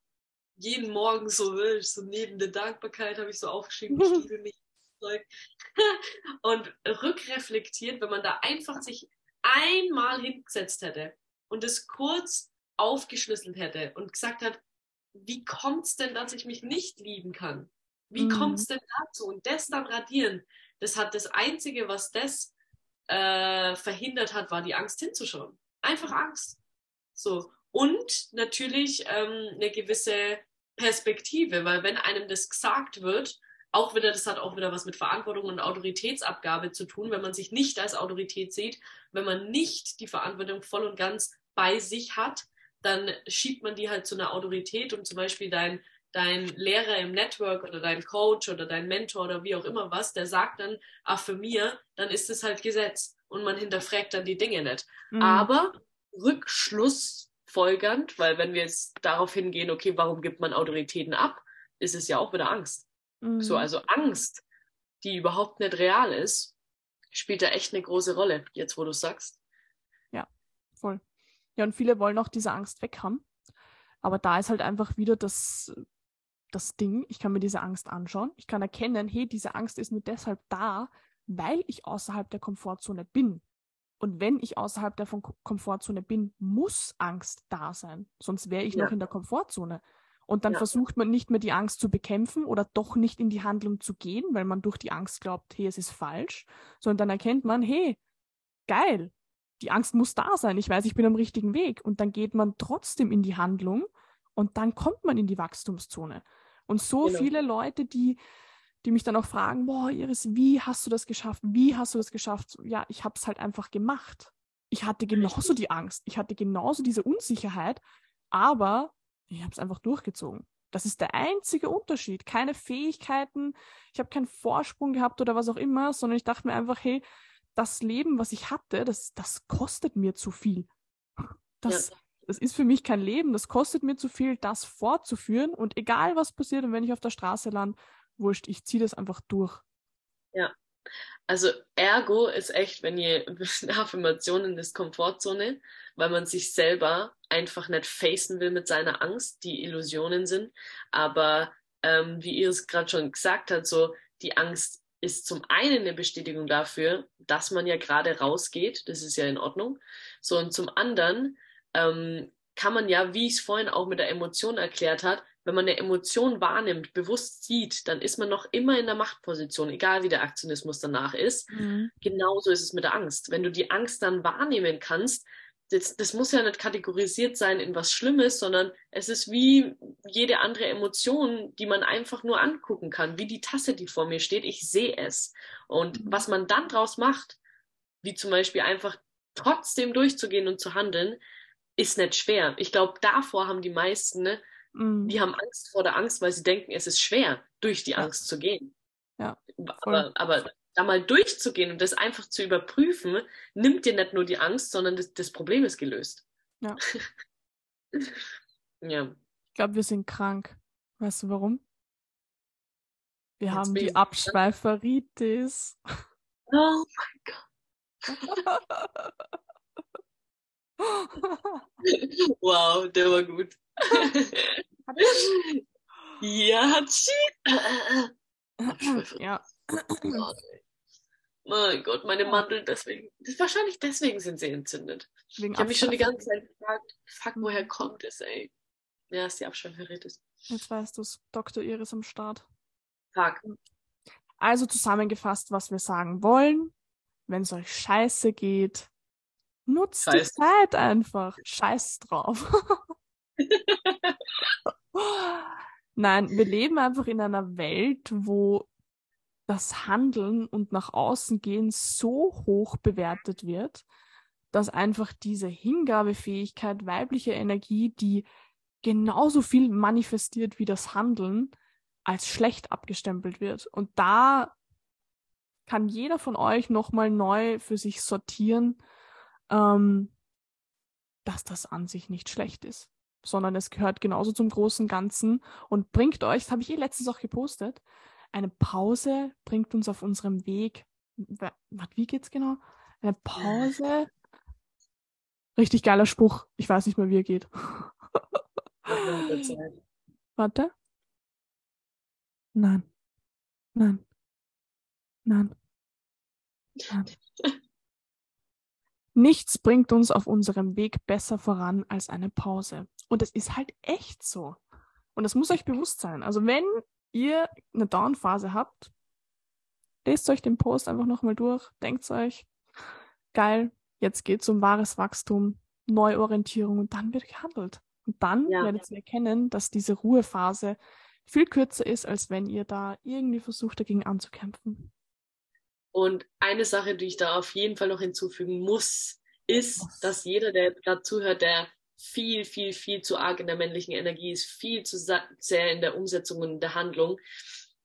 jeden Morgen so, äh, so neben der Dankbarkeit habe ich so aufgeschrieben, ich liebe mich. und rückreflektiert, wenn man da einfach sich einmal hingesetzt hätte und es kurz aufgeschlüsselt hätte und gesagt hat, wie kommt es denn, dass ich mich nicht lieben kann? Wie mhm. kommt es denn dazu? Und das dann radieren, das hat das Einzige, was das äh, verhindert hat, war die Angst hinzuschauen. Einfach Angst. So. Und natürlich ähm, eine gewisse Perspektive, weil wenn einem das gesagt wird, auch wieder, das hat auch wieder was mit Verantwortung und Autoritätsabgabe zu tun, wenn man sich nicht als Autorität sieht, wenn man nicht die Verantwortung voll und ganz bei sich hat, dann schiebt man die halt zu einer Autorität und zum Beispiel dein, dein Lehrer im Network oder dein Coach oder dein Mentor oder wie auch immer was, der sagt dann, affirmier, dann ist es halt Gesetz und man hinterfragt dann die Dinge nicht. Mhm. Aber rückschlussfolgernd, weil wenn wir jetzt darauf hingehen, okay, warum gibt man Autoritäten ab, ist es ja auch wieder Angst. Mhm. So, also Angst, die überhaupt nicht real ist, spielt da echt eine große Rolle, jetzt wo du sagst. Ja, voll. Ja, und viele wollen auch diese Angst weg haben. Aber da ist halt einfach wieder das, das Ding, ich kann mir diese Angst anschauen. Ich kann erkennen, hey, diese Angst ist nur deshalb da, weil ich außerhalb der Komfortzone bin. Und wenn ich außerhalb der Komfortzone bin, muss Angst da sein. Sonst wäre ich ja. noch in der Komfortzone. Und dann ja. versucht man nicht mehr die Angst zu bekämpfen oder doch nicht in die Handlung zu gehen, weil man durch die Angst glaubt, hey, es ist falsch, sondern dann erkennt man, hey, geil, die Angst muss da sein, ich weiß, ich bin am richtigen Weg. Und dann geht man trotzdem in die Handlung und dann kommt man in die Wachstumszone. Und so genau. viele Leute, die, die mich dann auch fragen, boah, Iris, wie hast du das geschafft? Wie hast du das geschafft? Ja, ich habe es halt einfach gemacht. Ich hatte genauso die Angst, ich hatte genauso diese Unsicherheit, aber ich habe es einfach durchgezogen. Das ist der einzige Unterschied. Keine Fähigkeiten, ich habe keinen Vorsprung gehabt oder was auch immer, sondern ich dachte mir einfach, hey, das Leben, was ich hatte, das, das kostet mir zu viel. Das, ja. Das ist für mich kein Leben, das kostet mir zu viel, das fortzuführen. Und egal was passiert und wenn ich auf der Straße lande, wurscht, ich ziehe das einfach durch. Ja. Also ergo ist echt, wenn ihr Affirmationen ist Komfortzone, weil man sich selber einfach nicht facen will mit seiner Angst, die Illusionen sind. Aber ähm, wie ihr es gerade schon gesagt habt, so die Angst ist zum einen eine Bestätigung dafür, dass man ja gerade rausgeht, das ist ja in Ordnung. So und zum anderen ähm, kann man ja, wie ich es vorhin auch mit der Emotion erklärt hat, wenn man eine Emotion wahrnimmt, bewusst sieht, dann ist man noch immer in der Machtposition, egal wie der Aktionismus danach ist. Mhm. Genauso ist es mit der Angst. Wenn du die Angst dann wahrnehmen kannst, das, das muss ja nicht kategorisiert sein in was Schlimmes, sondern es ist wie jede andere Emotion, die man einfach nur angucken kann, wie die Tasse, die vor mir steht. Ich sehe es. Und mhm. was man dann draus macht, wie zum Beispiel einfach trotzdem durchzugehen und zu handeln, ist nicht schwer. Ich glaube, davor haben die meisten, ne, mhm. die haben Angst vor der Angst, weil sie denken, es ist schwer, durch die ja. Angst zu gehen. Ja. Aber, aber da mal durchzugehen und das einfach zu überprüfen, nimmt dir nicht nur die Angst, sondern das, das Problem ist gelöst. Ja. ja. Ich glaube, wir sind krank. Weißt du warum? Wir Jetzt haben die Abschweiferitis. Oh mein Gott. wow, der war gut. ja, hat sie. ja. Mein Gott, meine Mandeln deswegen. Wahrscheinlich deswegen sind sie entzündet. Wegen ich habe mich schon die ganze Zeit gefragt, fuck, woher kommt es, ey? Ja, ist die Abschwellverrätis. Jetzt weißt du's. Dr. Iris am Start. Fuck. Also zusammengefasst, was wir sagen wollen. Wenn es euch scheiße geht, nutzt Scheiß. die Zeit einfach. Scheiß drauf. Nein, wir leben einfach in einer Welt, wo das Handeln und nach außen gehen so hoch bewertet wird, dass einfach diese Hingabefähigkeit weiblicher Energie, die genauso viel manifestiert wie das Handeln, als schlecht abgestempelt wird. Und da kann jeder von euch nochmal neu für sich sortieren, ähm, dass das an sich nicht schlecht ist, sondern es gehört genauso zum großen Ganzen und bringt euch, das habe ich eh letztens auch gepostet, eine Pause bringt uns auf unserem Weg wie geht's genau? Eine Pause. Richtig geiler Spruch. Ich weiß nicht mehr, wie er geht. Warte. Nein. Nein. Nein. Nein. Nichts bringt uns auf unserem Weg besser voran als eine Pause. Und es ist halt echt so. Und das muss euch bewusst sein. Also wenn ihr eine Downphase habt, lest euch den Post einfach nochmal durch, denkt euch, geil, jetzt geht's um wahres Wachstum, Neuorientierung und dann wird gehandelt. Und dann Ja. werdet ihr erkennen, dass diese Ruhephase viel kürzer ist, als wenn ihr da irgendwie versucht, dagegen anzukämpfen. Und eine Sache, die ich da auf jeden Fall noch hinzufügen muss, ist, Was? dass jeder, der gerade zuhört, der viel, viel, viel zu arg in der männlichen Energie ist, viel zu sehr in der Umsetzung und der Handlung,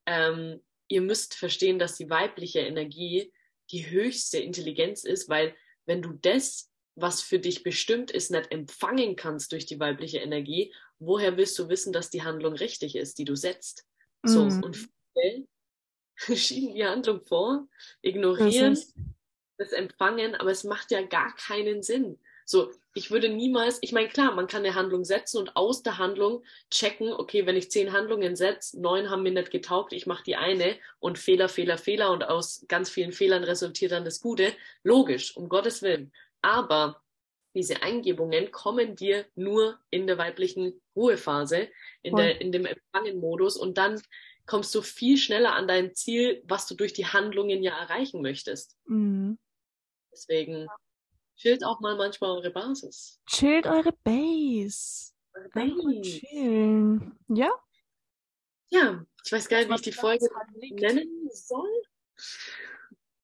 ähm, ihr müsst verstehen, dass die weibliche Energie die höchste Intelligenz ist, weil wenn du das, was für dich bestimmt ist, nicht empfangen kannst durch die weibliche Energie, woher willst du wissen, dass die Handlung richtig ist, die du setzt? So, Mhm. und viele schieben die Handlung vor, Das ignorieren ist- das Empfangen, aber es macht ja gar keinen Sinn. So, ich würde niemals, ich meine, klar, man kann eine Handlung setzen und aus der Handlung checken, okay, wenn ich zehn Handlungen setze, neun haben mir nicht getaugt, ich mache die eine und Fehler, Fehler, Fehler und aus ganz vielen Fehlern resultiert dann das Gute. Logisch, um Gottes Willen. Aber diese Eingebungen kommen dir nur in der weiblichen Ruhephase, in, der, in dem Empfangen-Modus und dann kommst du viel schneller an dein Ziel, was du durch die Handlungen ja erreichen möchtest. Mhm. Deswegen chillt auch mal manchmal eure Basis. Chillt eure Base. Eure Basis. chillen. Ja? Ja, ich weiß gar nicht, wie ich die Folge nennen soll.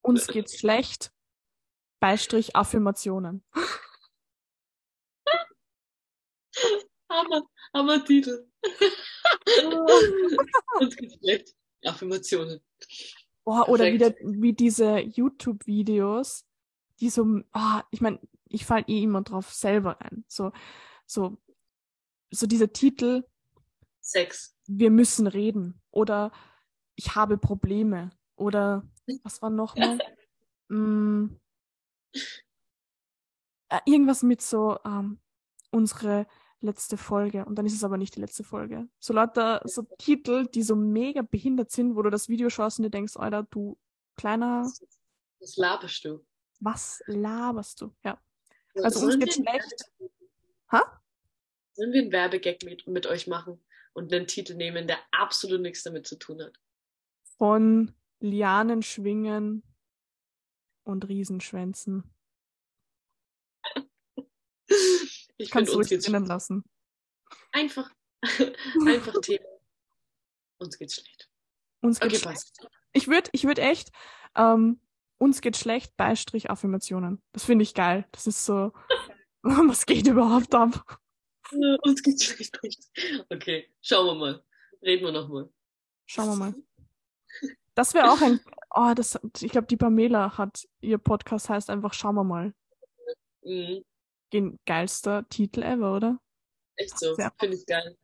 Uns geht's schlecht. Beistrich Affirmationen. Hammer, Hammer Titel. Affirmationen. Boah, oder wieder wie diese YouTube-Videos, die so, ah, ich meine, ich fall eh immer drauf selber ein. So, so, so dieser Titel, Sex. wir müssen reden oder ich habe Probleme oder was war noch mal? Mm, äh, irgendwas mit so ähm, unsere letzte Folge und dann ist es aber nicht die letzte Folge. So lauter so Titel, die so mega behindert sind, wo du das Video schaust und dir denkst, Alter, du kleiner, Was laberst du? was laberst du? Ja. Also uns geht's schlecht. Ha? Sollen wir einen Werbegag mit, mit euch machen und einen Titel nehmen, der absolut nichts damit zu tun hat? Von Lianen schwingen und Riesenschwänzen. Ich Kannst finde du uns geht's lassen. einfach, einfach Thema. Uns geht's schlecht. Uns geht's Okay, schlecht. passt. Ich würde ich würd echt, ähm, uns geht schlecht, Beistrich Affirmationen. Das finde ich geil. Das ist so, was geht überhaupt ab? Uns geht's schlecht. Okay, schauen wir mal. Reden wir nochmal. Schauen wir mal. Das wäre auch ein, oh, das, ich glaube, die Pamela hat, ihr Podcast heißt einfach Schauen wir mal. Mhm, geilster Titel ever, oder? echt so. Finde ich geil.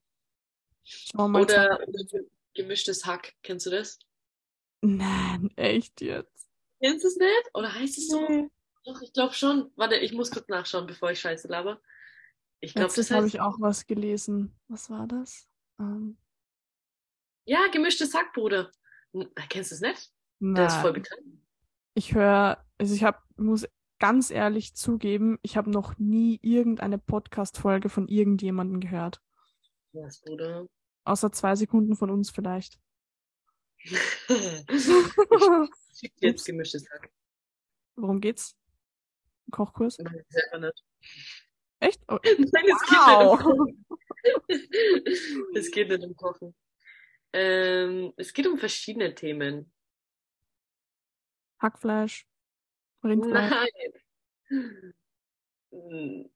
Oder, oder gemischtes Hack. Kennst du das? Nein, echt jetzt. Kennst du es nicht? Oder heißt es so? Nee. Doch, ich glaube schon. Warte, ich muss kurz nachschauen, bevor ich Scheiße laber. Ich glaube, das habe heißt. ich auch was gelesen. Was war das? Ähm, Ja, gemischtes Hack, Bruder. Kennst du es nicht? Der ist voll nein. bekannt. Ich höre, also ich habe, muss ganz ehrlich zugeben, ich habe noch nie irgendeine Podcast-Folge von irgendjemandem gehört. Was, Bruder? Außer zwei Sekunden von uns vielleicht. ich schick dir jetzt gemischtes Hack. Worum geht's? Kochkurs? Ich selber nicht. Echt? Oh, Nein, es wow! geht nicht um Es geht nicht um Kochen. Ähm, es geht um verschiedene Themen. Hackfleisch, Rindfleisch. Nein. Hm,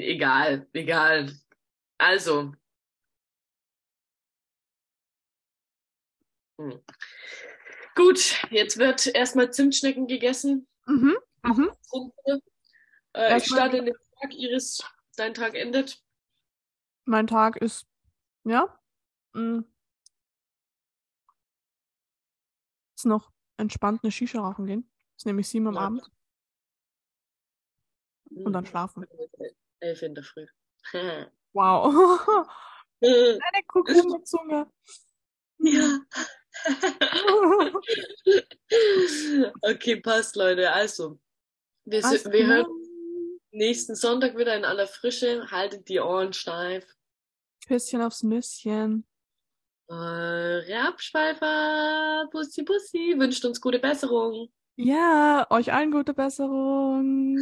Egal, egal. Also. Hm. Gut, jetzt wird erstmal Zimtschnecken gegessen. Mhm. Mhm. Äh, ich starte den Tag, Iris. Dein Tag endet. Mein Tag ist, ja, mm, ist noch entspannt eine Shisha rauchen gehen. Ist nämlich sieben am Ja. Abend. Und dann Mhm. schlafen. Elf in der Früh. Wow. Eine Kurkuma-Zunge. ja. okay, passt, Leute. Also, wir, Alles wir hören nächsten Sonntag wieder in aller Frische. Haltet die Ohren steif. Küsschen aufs Nüsschen. Eure Abschweifer. Bussi, Bussi. Wünscht uns gute Besserung. Ja, euch allen gute Besserung.